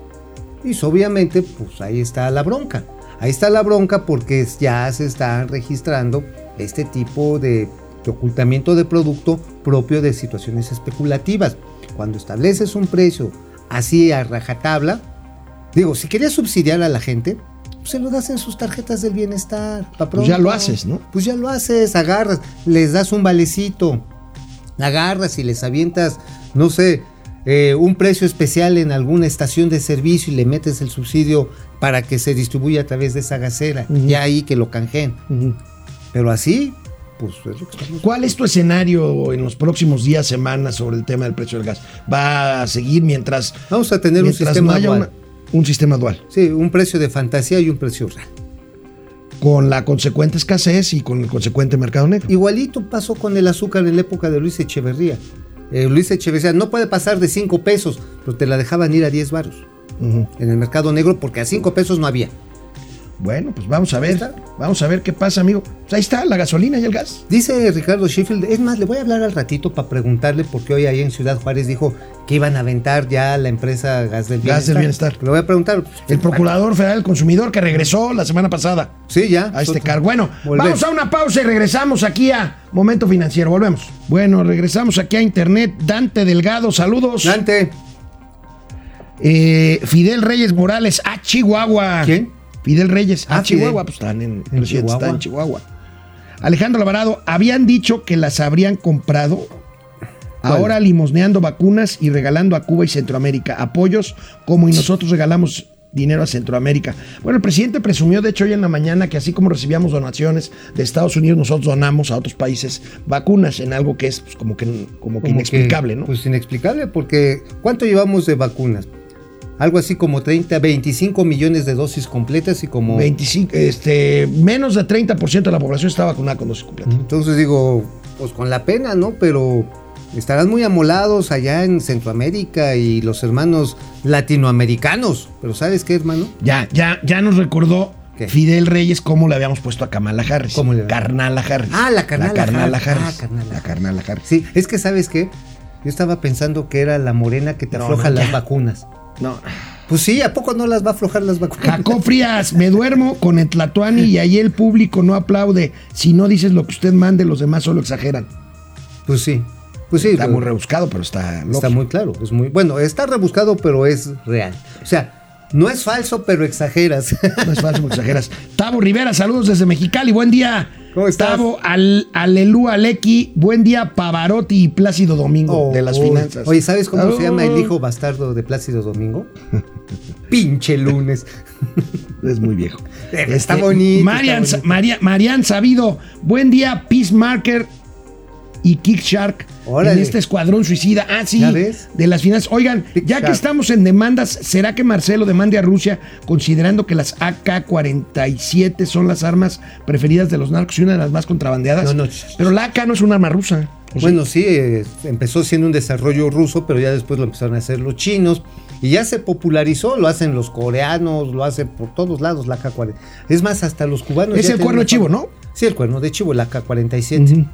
Y obviamente, pues ahí está la bronca. Ahí está la bronca porque ya se están registrando este tipo de, de ocultamiento de producto propio de situaciones especulativas. Cuando estableces un precio así a rajatabla, digo, si querías subsidiar a la gente, pues se lo das en sus tarjetas del bienestar. Pues ya lo haces, ¿no? Pues ya lo haces, agarras, les das un valecito, agarras y les avientas, no sé, eh, un precio especial en alguna estación de servicio y le metes el subsidio para que se distribuya a través de esa gasera, ya ahí que lo canjeen. Pero así, pues es lo que estamos ¿Cuál es tu escenario en los próximos días, semanas sobre el tema del precio del gas? ¿Va a seguir mientras, Vamos a tener un sistema dual. una- un sistema dual? Sí, un precio de fantasía y un precio real. Con la consecuente escasez y con el consecuente mercado negro. Igualito pasó con el azúcar en la época de Luis Echeverría. Eh, Luis Echeverría no puede pasar de 5 pesos, pero te la dejaban ir a 10 varos Ujú. en el mercado negro porque a 5 pesos no había. Bueno, pues vamos a ver. Vamos a ver qué pasa, amigo. Pues ahí está, la gasolina y el gas. Dice Ricardo Sheffield, es más, le voy a hablar al ratito para preguntarle porque hoy ahí en Ciudad Juárez dijo que iban a aventar ya la empresa Gas del Bienestar. Gas del Bienestar. Le voy a preguntar. El Procurador Federal del Consumidor que regresó la semana pasada Sí, ya. a este cargo. Bueno, Volvemos. vamos a una pausa y regresamos aquí a Momento Financiero. Volvemos. Bueno, regresamos aquí a Internet. Dante Delgado, saludos. Dante. Eh, Fidel Reyes Morales, a Chihuahua. ¿Quién? Fidel Reyes, a Ah, Chihuahua. Pues están en, Chihuahua. en Chihuahua. Alejandro Alvarado, habían dicho que las habrían comprado. Ahora limosneando vacunas y regalando a Cuba y Centroamérica apoyos, como y nosotros regalamos dinero a Centroamérica. Bueno, el presidente presumió, de hecho, hoy en la mañana que así como recibíamos donaciones de Estados Unidos, nosotros donamos a otros países vacunas en algo que es pues, como que, como que Como inexplicable, ¿no? Pues inexplicable porque ¿cuánto llevamos de vacunas? Algo así como 30, 25 millones de dosis completas y como... 25, este, menos de 30% de la población está vacunada con dosis completa. Entonces digo, pues con la pena, ¿no? Pero estarán muy amolados allá en Centroamérica y los hermanos latinoamericanos. Pero ¿sabes qué, hermano? Ya, ya, ya nos recordó ¿Qué? Fidel Reyes cómo le habíamos puesto a Kamala Harris. ¿Cómo le- Carnala Harris. Ah, la Carnala Carnala Harris. Harris. Ah, Carnala La Carnala Harris. Sí, es que ¿sabes qué? Yo estaba pensando que era la morena que te No, afloja no, las vacunas. No. Pues sí, ¿a poco no las va a aflojar las vacunas? Jacob Frías, me duermo con el Tlatuani y ahí el público no aplaude. Si no dices lo que usted mande, los demás solo exageran. Pues sí. Pues sí. Está muy rebuscado, pero está loco. Está muy claro, es muy bueno, está rebuscado, pero es real. O sea, no es falso, pero exageras. No es falso, no exageras. Tavo Rivera, saludos desde Mexicali, buen día. ¿Cómo estás? Tavo, al, Alelú Alequi, buen día, Pavarotti y Plácido Domingo de las Oh, finanzas. Oye, ¿sabes cómo se llama el Oh, hijo bastardo de Plácido Domingo? Pinche lunes. Es muy viejo. Está bonito, Marian. María- Marian Sabido, buen día, Peacemaker y Kick Shark. Órale. En este escuadrón suicida. Ah, sí. De las finanzas. Oigan, Kick ya que estamos en demandas, ¿será que Marcelo demande a Rusia considerando que las AK-47 son las armas preferidas de los narcos y una de las más contrabandeadas? No, no. Pero la AK no es un arma rusa. Bueno, sí, eh, empezó siendo un desarrollo ruso, pero ya después lo empezaron a hacer los chinos y ya se popularizó, lo hacen los coreanos, lo hacen por todos lados la AK-47. Es más, hasta los cubanos. Es el cuerno de chivo, ¿no? Sí, el cuerno de chivo, la AK-47. Ujú.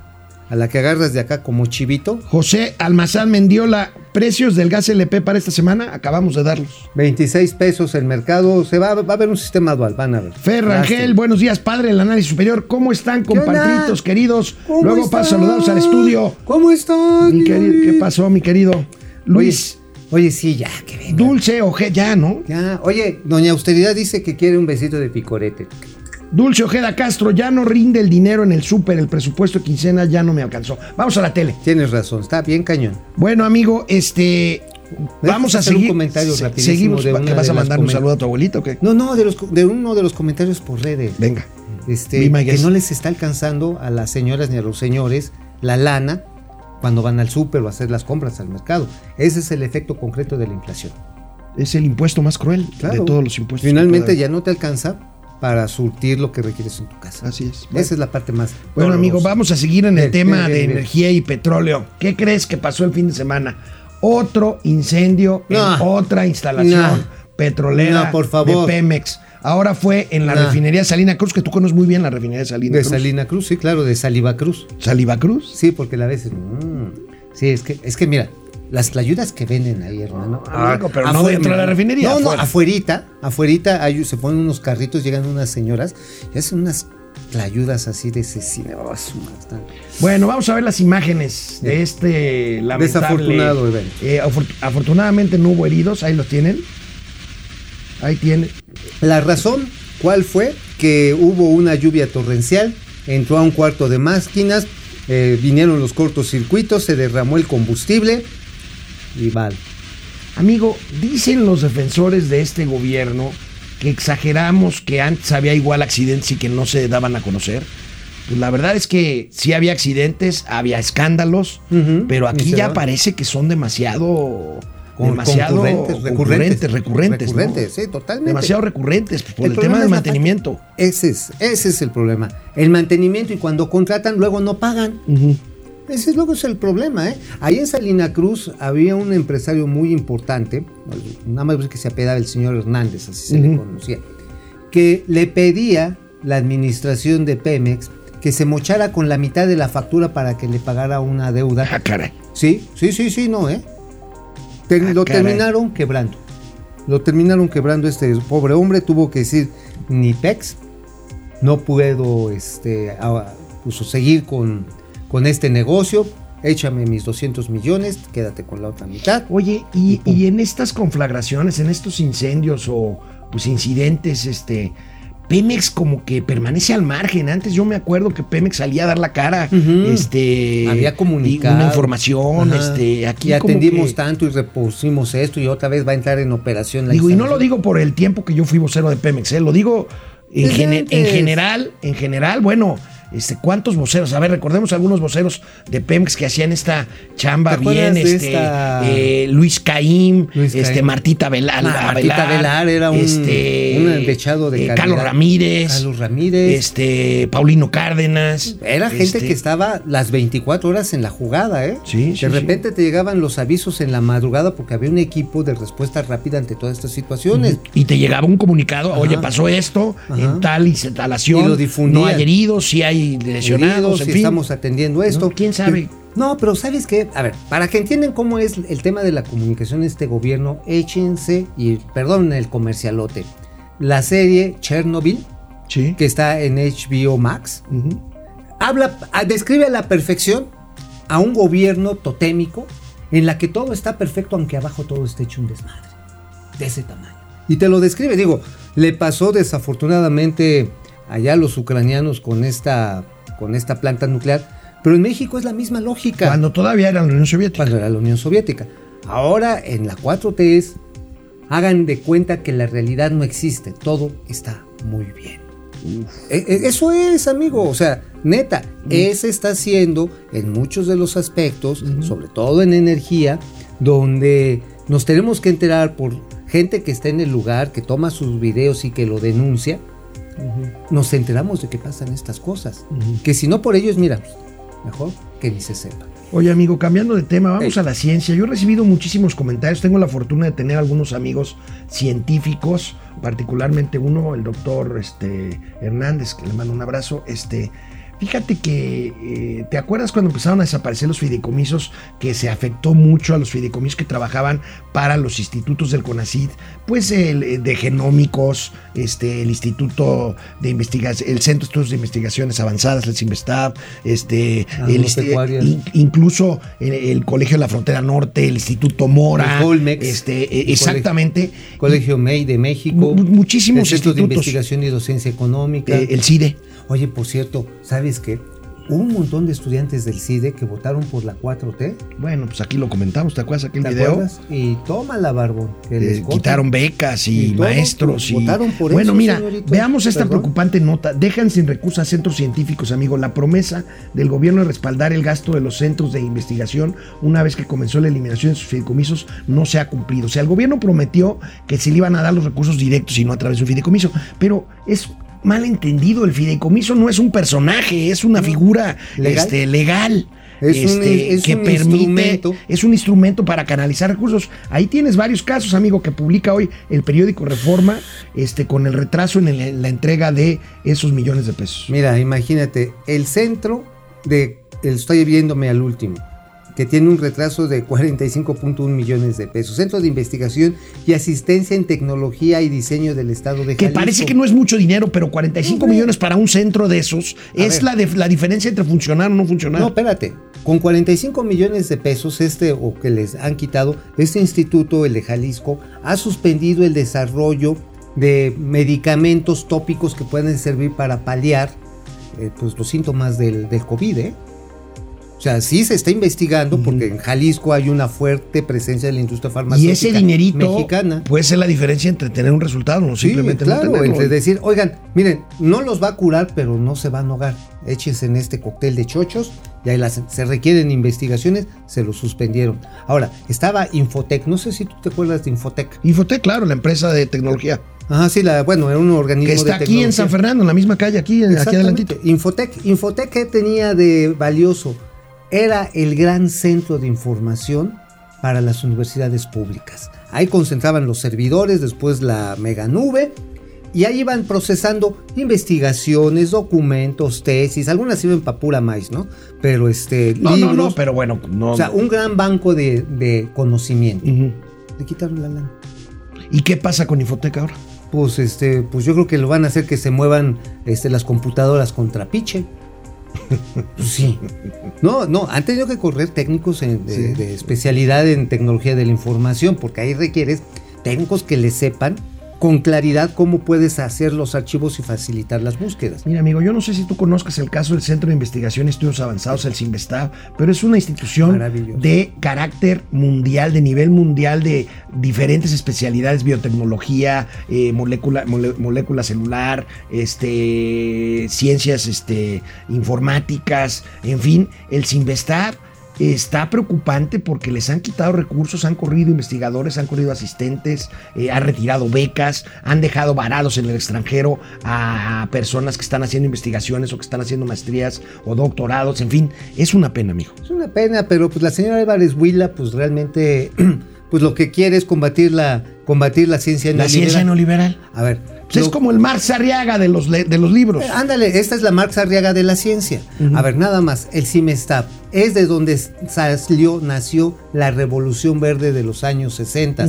A la que agarras de acá como chivito, José Almazán Mendiola, precios del gas LP para esta semana, acabamos de darlos. 26 pesos el mercado, se va, va a haber un sistema dual, van a ver. Fer Rangel, Lástima. buenos días, padre del análisis superior. ¿Cómo están, compadritos queridos? ¿Cómo Luego paso a saludarlos al estudio. ¿Cómo están? Mi querido, ¿Qué pasó, mi querido? Luis Oye, sí, ya, que venga. Dulce Ojeda, ya, ¿no? Ya, oye, doña Austeridad dice que quiere un besito de picorete. Dulce Ojeda Castro, ya no rinde el dinero en el súper, el presupuesto de quincena ya no me alcanzó. Vamos a la tele. Tienes razón, está bien cañón. Bueno, amigo, este. Vamos a hacer un seguir. comentario se- Seguimos. de ¿Qué vas a mandar un saludo a tu abuelito? o qué? No, no, de, los, de uno de los comentarios por redes. Venga. Este, que no les está alcanzando a las señoras ni a los señores la lana cuando van al súper o a hacer las compras al mercado. Ese es el efecto concreto de la inflación. Es el impuesto más cruel de todos los impuestos. Finalmente ya no te alcanza para surtir lo que requieres en tu casa. Así es. Esa es la parte más. Bueno, dolorosa. amigo, vamos a seguir en el tema de energía y petróleo. ¿Qué crees que pasó el fin de semana? Otro incendio en otra instalación No. petrolera No, por favor. de Pemex. Ahora fue en la refinería Salina Cruz, que tú conoces muy bien la refinería de Salina De Cruz. Salina Cruz, sí, claro, de Saliva Cruz. ¿Saliva Cruz? Sí, porque la veces. mm, sí, es que, es que mira, las ayudas que venden ahí, hermano. amigo, pero no dentro de la refinería, No, no, afuera. afuerita, afuerita hay- se ponen unos carritos, llegan unas señoras y hacen unas tlayudas así de. Oh, su madre, están- Bueno, vamos a ver las imágenes de este lamentable... Desafortunado evento. Eh, afor- afortunadamente no hubo heridos, ahí los tienen. Ahí tienen. La razón ¿Cuál fue? Que hubo una lluvia torrencial, entró a un cuarto de máquinas, eh, vinieron los cortocircuitos, se derramó el combustible vale. Amigo, dicen los defensores de este gobierno que exageramos que antes había igual accidentes y que no se daban a conocer. Pues la verdad es que sí había accidentes, había escándalos, pero aquí ya parece que son demasiado demasiado recurrentes, recurrentes, ¿no? Recurrentes, sí, totalmente. demasiado recurrentes por el, tema del mantenimiento. Ese es, ese es el problema. El mantenimiento y cuando contratan luego no pagan. Ese es luego es el problema, ¿eh? Ahí en Salina Cruz había un empresario muy importante, nada más que se apedaba el señor Hernández, así se le conocía, que le pedía la administración de Pemex que se mochara con la mitad de la factura para que le pagara una deuda. Ah, caray. Sí, sí, sí, sí, no, ¿eh? Ah, lo caray. terminaron quebrando. Lo terminaron quebrando este pobre hombre, tuvo que decir, ni pex, no puedo este, a- pues, seguir con, con este negocio, échame mis 200 millones, quédate con la otra mitad. Oye, y, y en estas conflagraciones, en estos incendios o pues incidentes, este, Pemex como que permanece al margen. Antes yo me acuerdo que Pemex salía a dar la cara, este, Había comunicado. una información, Ajá. este, aquí y atendimos que- tanto y repusimos esto y otra vez va a entrar en operación la Digo, y no lo digo por el tiempo que yo fui vocero de Pemex, ¿eh? lo digo en, general, en general, bueno, este, ¿cuántos voceros? A ver, recordemos algunos voceros de Pemex que hacían esta chamba ¿Te acuerdas bien, este, esta- eh, Luis Caim, Luis este. Martita Velar, Ah, Martita Velar era un- este, un dechado de eh. Carlos Ramírez, Carlos Ramírez. este, Paulino Cárdenas. Era gente este, que estaba las 24 horas en la jugada, ¿eh? Sí, sí, De repente te llegaban los avisos en la madrugada porque había un equipo de respuesta rápida ante todas estas situaciones. Y te llegaba un comunicado, Ajá. oye, pasó esto Ajá. en tal instalación, Y lo difundían. no hay heridos, sí hay lesionados, en fin. estamos atendiendo esto. No, ¿quién sabe? No, pero ¿sabes qué? A ver, para que entiendan cómo es el tema de la comunicación en este gobierno, échense, y perdón el comercialote, la serie Chernobyl, Sí. que está en HBO Max, habla, a- describe a la perfección a un gobierno totémico en la que todo está perfecto aunque abajo todo esté hecho un desmadre. De ese tamaño. Y te lo describe, digo, le pasó desafortunadamente allá los ucranianos con esta, con esta planta nuclear, pero en México es la misma lógica. Cuando todavía era la Unión Soviética. Cuando era la Unión Soviética. Ahora en la 4T es, hagan de cuenta que la realidad no existe, todo está muy bien. E- e- Eso es, amigo. O sea, neta, ese está siendo en muchos de los aspectos, sobre todo en energía, donde nos tenemos que enterar por gente que está en el lugar, que toma sus videos y que lo denuncia. Nos enteramos de que pasan estas cosas. Que si no por ellos, mira, mejor que ni se sepa. Oye, amigo, cambiando de tema, vamos a la ciencia. Yo he recibido muchísimos comentarios. Tengo la fortuna de tener algunos amigos científicos, particularmente uno, el doctor este, Hernández, que le mando un abrazo. Este, fíjate que, eh, ¿te acuerdas cuando empezaron a desaparecer los fideicomisos? Que se afectó mucho a los fideicomisos que trabajaban para los institutos del CONACID, pues el eh, de genómicos, este, el Instituto de Investigación, el Centro de Estudios de Investigaciones Avanzadas, el CIMBESTAB, este, el, este, in- incluso el, el Colegio de la Frontera Norte, el Instituto Mora, El Colmex. este, eh, El exactamente, Colegio MEI de México. Mu- muchísimos el Centro de institutos. Investigación y Docencia Económica. eh, el CIDE. Oye, por cierto, ¿sabes qué? Un montón de estudiantes del CIDE que votaron por la 4T. Bueno, pues aquí lo comentamos, ¿te acuerdas aquel ¿Te video? acuerdas? Y tómala, Barbón. que les Eh, quitaron becas y, maestros y votaron por bueno eso, mira señorito. veamos esta Perdón. preocupante nota dejan sin recursos a centros científicos amigo la promesa del gobierno de respaldar el gasto de los centros de investigación una vez que comenzó la eliminación de sus fideicomisos no se ha cumplido o sea el gobierno prometió que se le iban a dar los recursos directos y no a través de un fideicomiso pero es mal entendido el fideicomiso no es un personaje es una figura ¿Legal? este legal Es un- este, es que un permite instrumento. es un instrumento para canalizar recursos. Ahí tienes varios casos, amigo, que publica hoy el periódico Reforma, este, con el retraso en, el- en la entrega de esos millones de pesos. Mira, imagínate, el centro de. Estoy viéndome al último, que tiene un retraso de 45.1 millones de pesos. Centro de Investigación y Asistencia en Tecnología y Diseño del Estado de Que Jalisco. parece que no es mucho dinero, pero 45 Hombre. millones para un centro de esos es la, de- la diferencia entre funcionar o no funcionar. No, espérate. Con 45 millones de pesos, este, o que les han quitado, este instituto, el de Jalisco, ha suspendido el desarrollo de medicamentos tópicos que pueden servir para paliar eh, pues, los síntomas del, del COVID. ¿eh? O sea, sí se está investigando porque en Jalisco hay una fuerte presencia de la industria Y farmacéutica ese dinerito mexicana. puede ser la diferencia entre tener un resultado o Sí, simplemente claro, no tenerlo. entre decir, oigan, miren, no los va a curar, pero no se van a ahogar. Échense en este cóctel de chochos y ahí las, se requieren investigaciones, se lo suspendieron. Ahora, estaba Infotec, no sé si tú te acuerdas de Infotec. Infotec, claro, la empresa de tecnología. Ajá, sí, la, bueno, era un organismo Que está de aquí en. San Fernando, en la misma calle, aquí, aquí adelantito. Infotec, Infotec, ¿qué tenía de valioso? Era el gran centro de información para las universidades públicas. Ahí concentraban los servidores, después la mega nube, y ahí iban procesando investigaciones, documentos, tesis, algunas iban para pura maíz, ¿no? Pero este, No, libros, no, no, pero bueno, no. o sea, un gran banco de, de conocimiento. Le quitaron la lana. ¿Y qué pasa con Infotec ahora? Pues este, pues yo creo que lo van a hacer que se muevan este, las computadoras contra piche. Pues sí. No, no, han tenido que correr técnicos en- de, de especialidad en tecnología de la información, porque ahí requieres técnicos que le sepan con claridad cómo puedes hacer los archivos y facilitar las búsquedas. Mira, amigo, yo no sé si tú conozcas el caso del Centro de Investigación y Estudios Avanzados, el CIMBESTAB, pero es una institución de carácter mundial, de nivel mundial, de diferentes especialidades, biotecnología, eh, molécula, mole- molécula celular, este, ciencias este, informáticas, en fin, el CIMBESTAB está preocupante porque les han quitado recursos, han corrido investigadores, han corrido asistentes, eh, han retirado becas, han dejado varados en el extranjero a personas que están haciendo investigaciones o que están haciendo maestrías o doctorados, en fin, es una pena, amigo. Es una pena, pero pues la señora Álvarez Huila, pues realmente, pues lo que quiere es combatir la, combatir la ciencia La neoliberal. ciencia neoliberal. A ver. Es como el Marx Arriaga de los, de los libros. Eh, Ándale, esta es la Marx Arriaga de la ciencia. A ver, nada más, el CIMESTAP es de donde salió, nació la revolución verde de los años 60.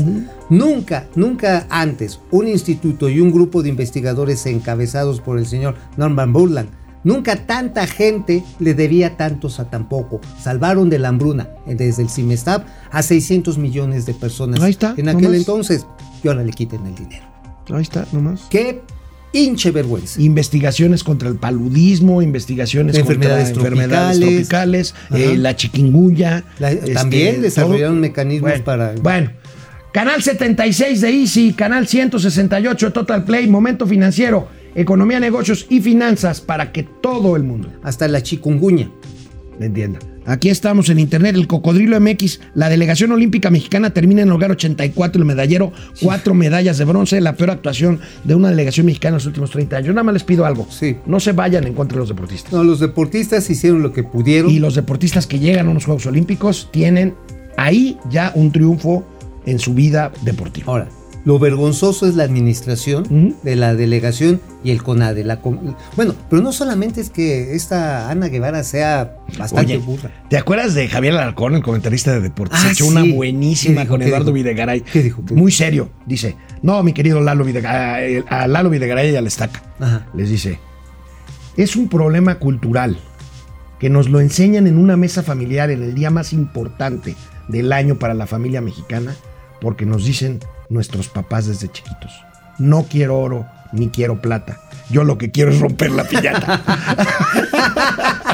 Nunca, nunca antes un instituto y un grupo de investigadores encabezados por el señor Norman Burland, nunca tanta gente le debía tantos a tan poco. Salvaron de la hambruna eh, desde el CIMESTAP a 600 millones de personas Ahí está, en aquel nomás. entonces. Y ahora le quiten el dinero. Ahí está, nomás. Qué hinche vergüenza. Investigaciones contra el paludismo, investigaciones De contra enfermedades enfermedades tropicales. tropicales, eh, la chikungunya. La- este, también desarrollaron todo. mecanismos Bueno, para. Bueno, canal 76 de Easy, canal 168 de Total Play, Momento Financiero, Economía, Negocios y Finanzas para que todo el mundo hasta la chikungunya. Me entienda. Aquí estamos en internet, el Cocodrilo MX, la delegación olímpica mexicana termina en el lugar 84, el medallero, cuatro medallas de bronce, la peor actuación de una delegación mexicana en los últimos 30 años. Yo nada más les pido algo, Sí. no se vayan en contra de los deportistas. No, los deportistas hicieron lo que pudieron. Y los deportistas que llegan a unos Juegos Olímpicos tienen ahí ya un triunfo en su vida deportiva. Ahora, lo vergonzoso es la administración de la delegación y el CONADE. La bueno, pero no solamente es que esta Ana Guevara sea bastante Oye, burra. ¿te acuerdas de Javier Alarcón, el comentarista de deportes? Ah, Se echó sí. una ¿Qué buenísima con ¿Qué Eduardo dijo? Videgaray. ¿Qué dijo? ¿Qué Muy serio. Dice, no, mi querido Lalo Videgaray, a Lalo Videgaray y a la estaca. Ajá. Les dice, es un problema cultural que nos lo enseñan en una mesa familiar en el día más importante del año para la familia mexicana, porque nos dicen nuestros papás desde chiquitos, no quiero oro ni quiero plata, yo lo que quiero es romper la piñata.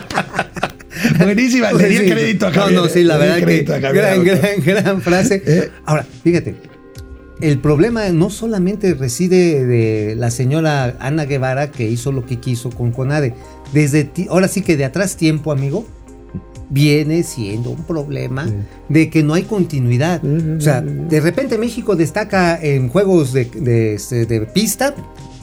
Buenísima, le di Sí. crédito a No, Javier. no, sí, la verdad que gran, gran, gran frase. Eh. Ahora, fíjate, el problema no solamente reside de la señora Ana Guevara que hizo lo que quiso con Conade. Desde ti- ahora sí que de atrás tiempo, amigo, viene siendo un problema de que no hay continuidad. O sea, de repente México destaca en juegos de, de, este, de pista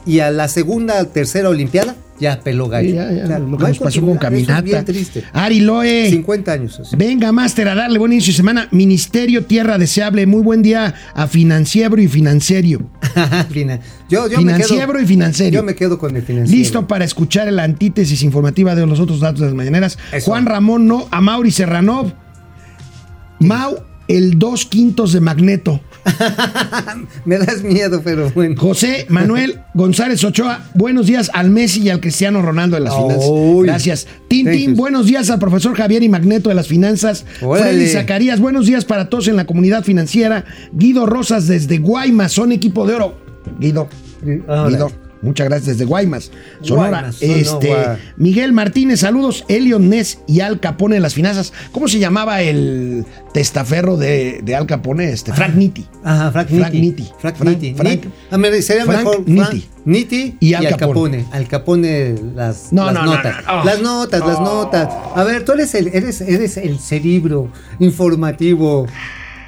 y a la segunda, tercera Olimpiada ya peló gallo. Sí, ya, ya, lo que nos pasó con Caminata. bien triste. Ari Loe. 50 años. así. Venga, Máster, a darle buen inicio de semana. Ministerio Tierra Deseable. Muy buen día a Financiero y Financiero. Fina- yo, me Financiero quedo, y financiero. Yo me quedo con el financiero. Listo para escuchar la antítesis informativa de los otros datos de las mañaneras. Eso. Juan Ramón no, a Mauri Serranov. Mau, el dos quintos de Magneto. Me das miedo, pero bueno. José Manuel González Ochoa, buenos días al Messi y al Cristiano Ronaldo de las Uy. finanzas. Gracias. Thank Tintín, buenos días al profesor Javier y Magneto de las finanzas. Órale. Freddy Zacarías, buenos días para todos en la comunidad financiera. Guido Rosas desde Guaymas, son equipo de oro. Guido. Guido, Muchas gracias desde Guaymas, Sonora. Guaymas, Sonora. este, Miguel Martínez, saludos. Elion Ness y Al Capone de las finanzas. ¿Cómo se llamaba el testaferro de, de Al Capone? Este, Frank Nitti. Ajá, Frank Nitti. Frank Nitti. Frank- Nitti. Nitti Y y, Al Capone. Capone. Al Capone las, No, las no, no, notas. no, no. Las notas, las notas. A ver, tú eres el, eres, eres el cerebro informativo.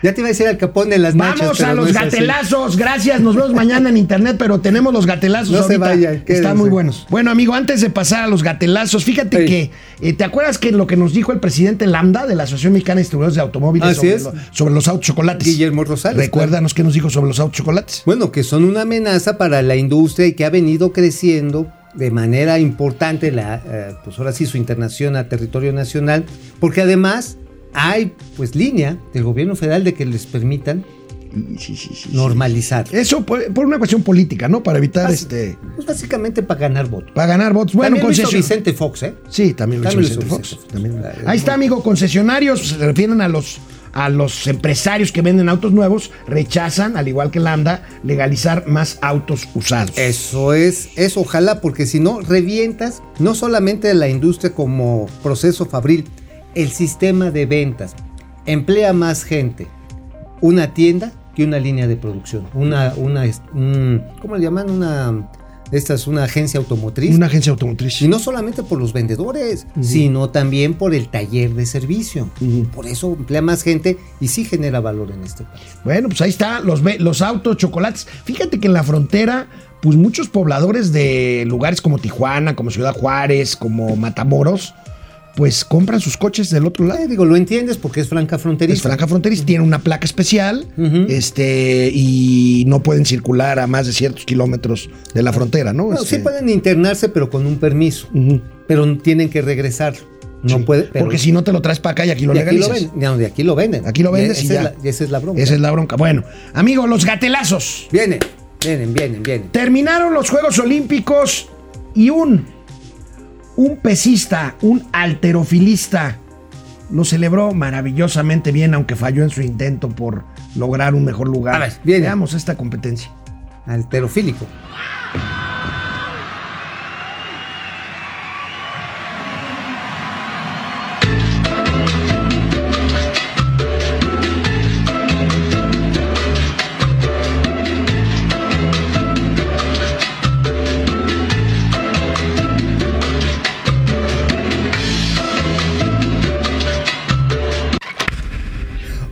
Ya te iba a decir Al Capone las nachas, Vamos a los gatelazos, gracias. Nos vemos mañana en internet, pero tenemos los gatelazos No se ahorita. vayan, Están muy buenos. Bueno, amigo, antes de pasar a los gatelazos, fíjate que eh, ¿te acuerdas que lo que nos dijo el presidente Lambda de la Asociación Mexicana de Distribuidores de Automóviles Así sobre, es. lo- sobre los autos chocolates? Guillermo Rosales, Recuérdanos qué nos dijo sobre los autos chocolates. Bueno, que son una amenaza para la industria y que ha venido creciendo de manera importante, la, eh, pues ahora sí, su internación a territorio nacional, porque además hay pues línea del gobierno federal de que les permitan Sí, sí, sí, sí. normalizar. Eso por, por una cuestión política, ¿no? Para evitar este. Pues básicamente para ganar votos. Para ganar votos. Bueno, También lo hizo Vicente Fox, ¿eh? Sí, también lo hizo También lo Vicente hizo Fox. También. Ahí está, amigo. Concesionarios se refieren a los, a los empresarios que venden autos nuevos, rechazan, al igual que Lambda, legalizar más autos usados. Eso es, eso ojalá, porque si no, revientas no solamente la industria como proceso fabril, el sistema de ventas. Emplea más gente una tienda que una línea de producción. Una, una, un- ¿cómo le llaman? Una, esta es una agencia automotriz. Una agencia automotriz. Y no solamente por los vendedores, sino también por el taller de servicio. Por eso emplea más gente y sí genera valor en este país. Bueno, pues ahí está, los, los autos chocolates. Fíjate que en la frontera, pues muchos pobladores de lugares como Tijuana, como Ciudad Juárez, como Matamoros, pues compran sus coches del otro lado. Eh, digo, lo entiendes porque es franca fronteriza. Es franja fronteriza, tiene una placa especial este, y no pueden circular a más de ciertos kilómetros de la frontera, ¿no? Este, sí pueden internarse, pero con un permiso. Pero tienen que regresarlo. No Sí, puede. pero- Porque si no te lo traes para acá y aquí lo y aquí lo. No, de aquí lo venden. Aquí lo vendes y esa ya. Es la, y esa es la broma. Esa es la bronca. Bueno, amigo, los gatelazos. Vienen, vienen, vienen, vienen. Terminaron los Juegos Olímpicos y un, un pesista, un alterofilista, lo celebró maravillosamente bien, aunque falló en su intento por lograr un mejor lugar. A ver. Veamos esta competencia. Alterofílico.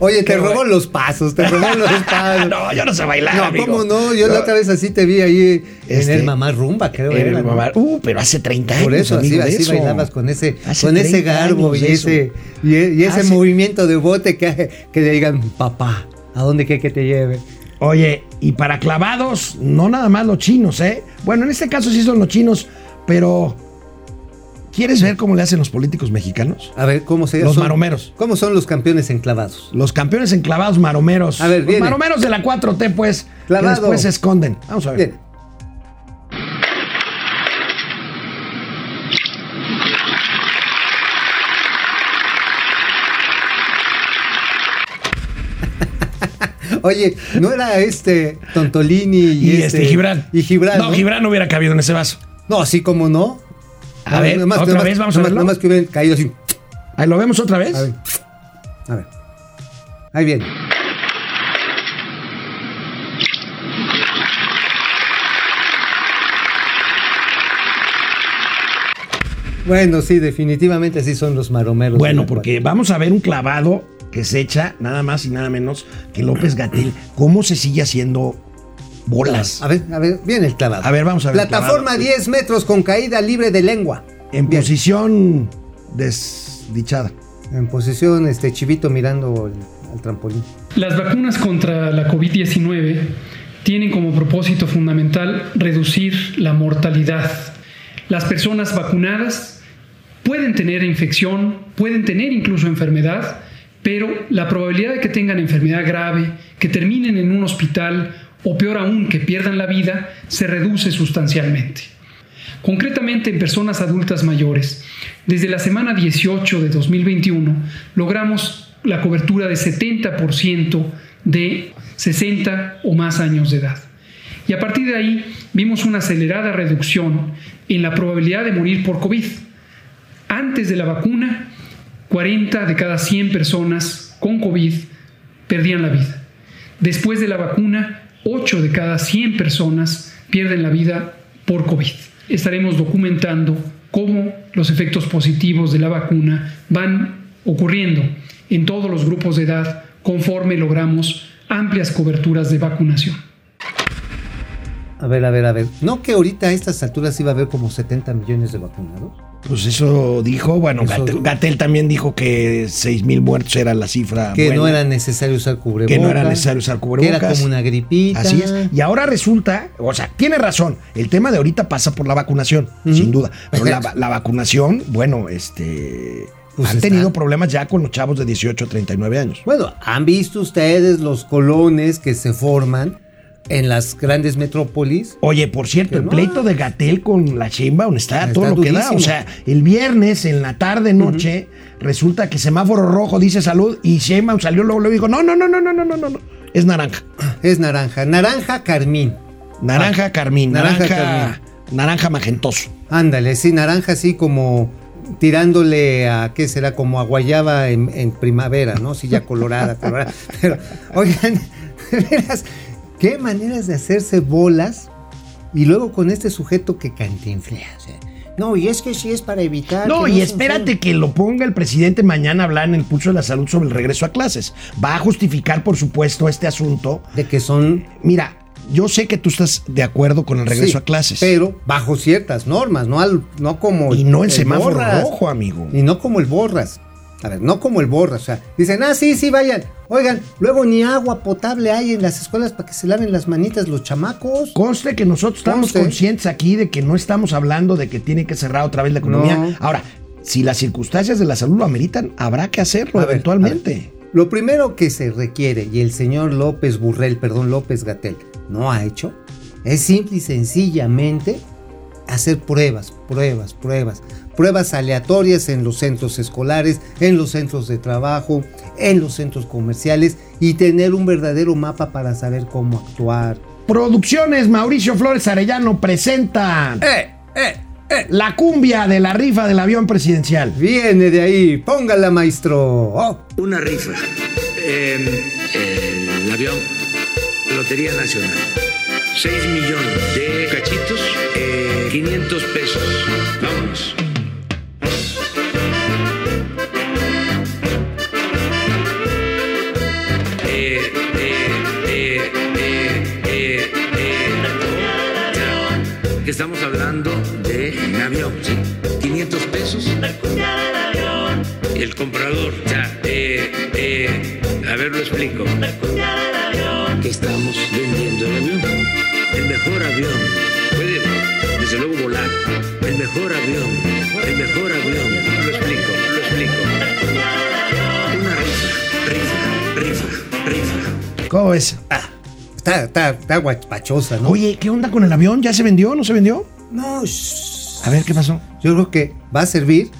Oye, te robó los pasos, te robó los pasos. no, yo no sé bailar. No, amigo. ¿cómo no? Yo la otra vez así te vi ahí Este, en el mamá rumba, creo. Era, el mamá- Uh, pero hace 30 años. Por eso, así, amigo, así eso. bailabas con ese, Hace con ese 30 garbo años y ese, y, e- y ese Hace- movimiento de bote que, que le digan, papá, ¿a dónde quieres que te lleve? Oye, y para clavados, no nada más los chinos, ¿eh? Bueno, en este caso sí son los chinos, pero ¿quieres ver cómo le hacen los políticos mexicanos? A ver, ¿cómo se Los son- maromeros. ¿Cómo son los campeones enclavados? Los campeones en clavados maromeros. A ver, los viene. maromeros de la 4T, pues, Clavado. que después se esconden. Vamos a ver. Bien. Oye, ¿no era este Tontolini y, Y este Gibran. Y Gibran. No, Gibran no hubiera cabido en ese vaso. No, así como no. A No, ver, nada más- otra nada más- vez, vamos a nada verlo. Nada más que hubieran caído así. Ahí lo vemos otra vez. A ver. A ver. Ahí viene. Bueno, sí, definitivamente así son los maromeros. Bueno, porque vamos a ver un clavado que se echa nada más y nada menos que López Gatel. ¿Cómo se sigue haciendo bolas? A ver, a ver, viene el clavado. A ver, vamos a ver Plataforma clavado. 10 metros con caída libre de lengua. En Bien. posición desdichada. En posición, este chivito mirando el- al trampolín. Las vacunas contra la COVID-19 tienen como propósito fundamental reducir la mortalidad. Las personas vacunadas pueden tener infección, pueden tener incluso enfermedad, pero la probabilidad de que tengan enfermedad grave, que terminen en un hospital o peor aún que pierdan la vida, se reduce sustancialmente. Concretamente en personas adultas mayores, desde la semana 18 de 2021 logramos la cobertura de 70% de 60 o más años de edad. Y a partir de ahí vimos una acelerada reducción en la probabilidad de morir por COVID. Antes de la vacuna, 40 de cada 100 personas con COVID perdían la vida. Después de la vacuna, 8 de cada 100 personas pierden la vida por COVID. Estaremos documentando cómo los efectos positivos de la vacuna van ocurriendo en todos los grupos de edad conforme logramos amplias coberturas de vacunación. A ver, a ver, a ver. ¿No que ahorita a estas alturas iba a haber como 70 millones de vacunados? Pues eso dijo, bueno, Gatel, también dijo que 6 mil muertos era la cifra. Que buena, no era necesario usar cubrebocas. que no era necesario usar Que cubrebocas. era como una gripita. Así es. Y ahora resulta, o sea, tiene razón. El tema de ahorita pasa por la vacunación, sin duda. Pero la, la vacunación, bueno, este. Pues han tenido problemas ya con los chavos de 18 a 39 años. Bueno, ¿han visto ustedes los colones que se forman en las grandes metrópolis. Oye, por cierto, el pleito de Gatel con la Sheinbaum está, está todo lo que da. O sea, el viernes en la tarde noche resulta que semáforo rojo dice salud y Sheinbaum salió luego le dijo, "No, no, no, no, no, no, no, no, es naranja." Es naranja, naranja carmín. Naranja ah, carmín, naranja, naranja carmín. naranja magentoso. Ándale, sí, naranja así como tirándole a, ¿qué será? Como a guayaba en, en primavera, ¿no? Sí, ya colorada, colorada. Pero, oigan, de veras, qué maneras de hacerse bolas y luego con este sujeto que cantinflea. o sea, no, y es que sí es para evitar. No, y espérate que lo ponga el presidente mañana a hablar en el pulso de la salud sobre el regreso a clases. Va a justificar, por supuesto, este asunto. De que son Mira, yo sé que tú estás de acuerdo con el regreso Sí, a clases. Pero bajo ciertas normas, no, al, no como. y no el semáforo Borras. rojo, amigo. Y no como el Borras. A ver, no como el Borras. O sea, dicen, ah, sí, sí, vayan. Oigan, luego ni agua potable hay en las escuelas para que se laven las manitas los chamacos. Conste que nosotros estamos Conste. conscientes aquí de que no estamos hablando de que tiene que cerrar otra vez la economía. No. Ahora, si las circunstancias de la salud lo ameritan, habrá que hacerlo A ver, eventualmente. Lo primero que se requiere, y el señor López Burrell, perdón, López Gatel, no ha hecho, es simple y sencillamente hacer pruebas, pruebas, pruebas. Pruebas aleatorias en los centros escolares, en los centros de trabajo, en los centros comerciales y tener un verdadero mapa para saber cómo actuar. Producciones Mauricio Flores Arellano presenta ¡Eh! ¡Eh! ¡Eh! la cumbia de la rifa del avión presidencial. Viene de ahí, póngala maestro. Oh, Una rifa. Eh, el avión, Lotería Nacional. 6 millones de cachitos, eh, 500 pesos. Vámonos. Estamos hablando de un avión, ¿sí? 500 pesos. El comprador, ya, eh, eh, a ver, lo explico. Que estamos vendiendo el avión. El mejor avión. Puede, desde luego, volar. El mejor avión. El mejor avión. Lo explico, lo explico. Una rifa, rifa, rifa, rifa. ¿Cómo ves? Ah, está, está, está guapachosa, ¿no? Oye, ¿qué onda con el avión? ¿Ya se vendió? ¿No se vendió? No. A ver, ¿qué pasó? Yo creo que va a servir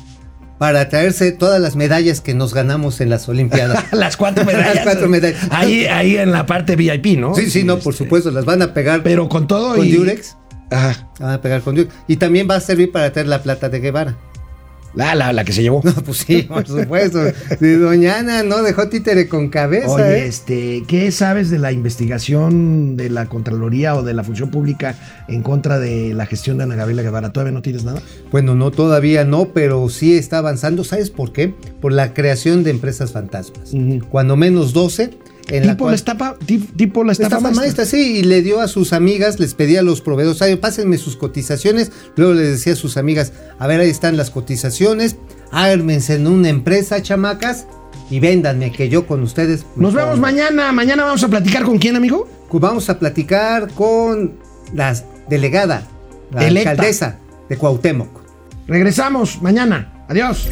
para traerse todas las medallas que nos ganamos en las Olimpiadas. Las cuatro medallas. Las cuatro medallas. Ahí, ahí en la parte VIP, ¿no? Sí, sí, no, por Este, supuesto, las van a pegar Pero con todo con y. Durex. Ajá. Van a pegar con Durex. Y también va a servir para traer la plata de Guevara. La, la, la que se llevó. No, pues sí, por supuesto. De Doña Ana no dejó títere con cabeza. Oye, ¿eh? este, ¿qué sabes de la investigación de la Contraloría o de la Función Pública en contra de la gestión de Ana Gabriela Guevara? ¿Todavía no tienes nada? Bueno, no, todavía no, pero sí está avanzando. ¿Sabes por qué? Por la creación de empresas fantasmas. Cuando menos 12. En la tipo, cual- la estafa, ti- tipo la estafa, Estafa maestra. maestra, sí, y le dio a sus amigas, les pedía a los proveedores, "Ay, pásenme sus cotizaciones, luego les decía a sus amigas, a ver, ahí están las cotizaciones, ármense en una empresa, chamacas, y véndanme, que yo con ustedes... Nos vemos pongo". mañana. Mañana vamos a platicar con quién, amigo. Vamos a platicar con la delegada, la Electa. alcaldesa de Cuauhtémoc. Regresamos mañana. Adiós.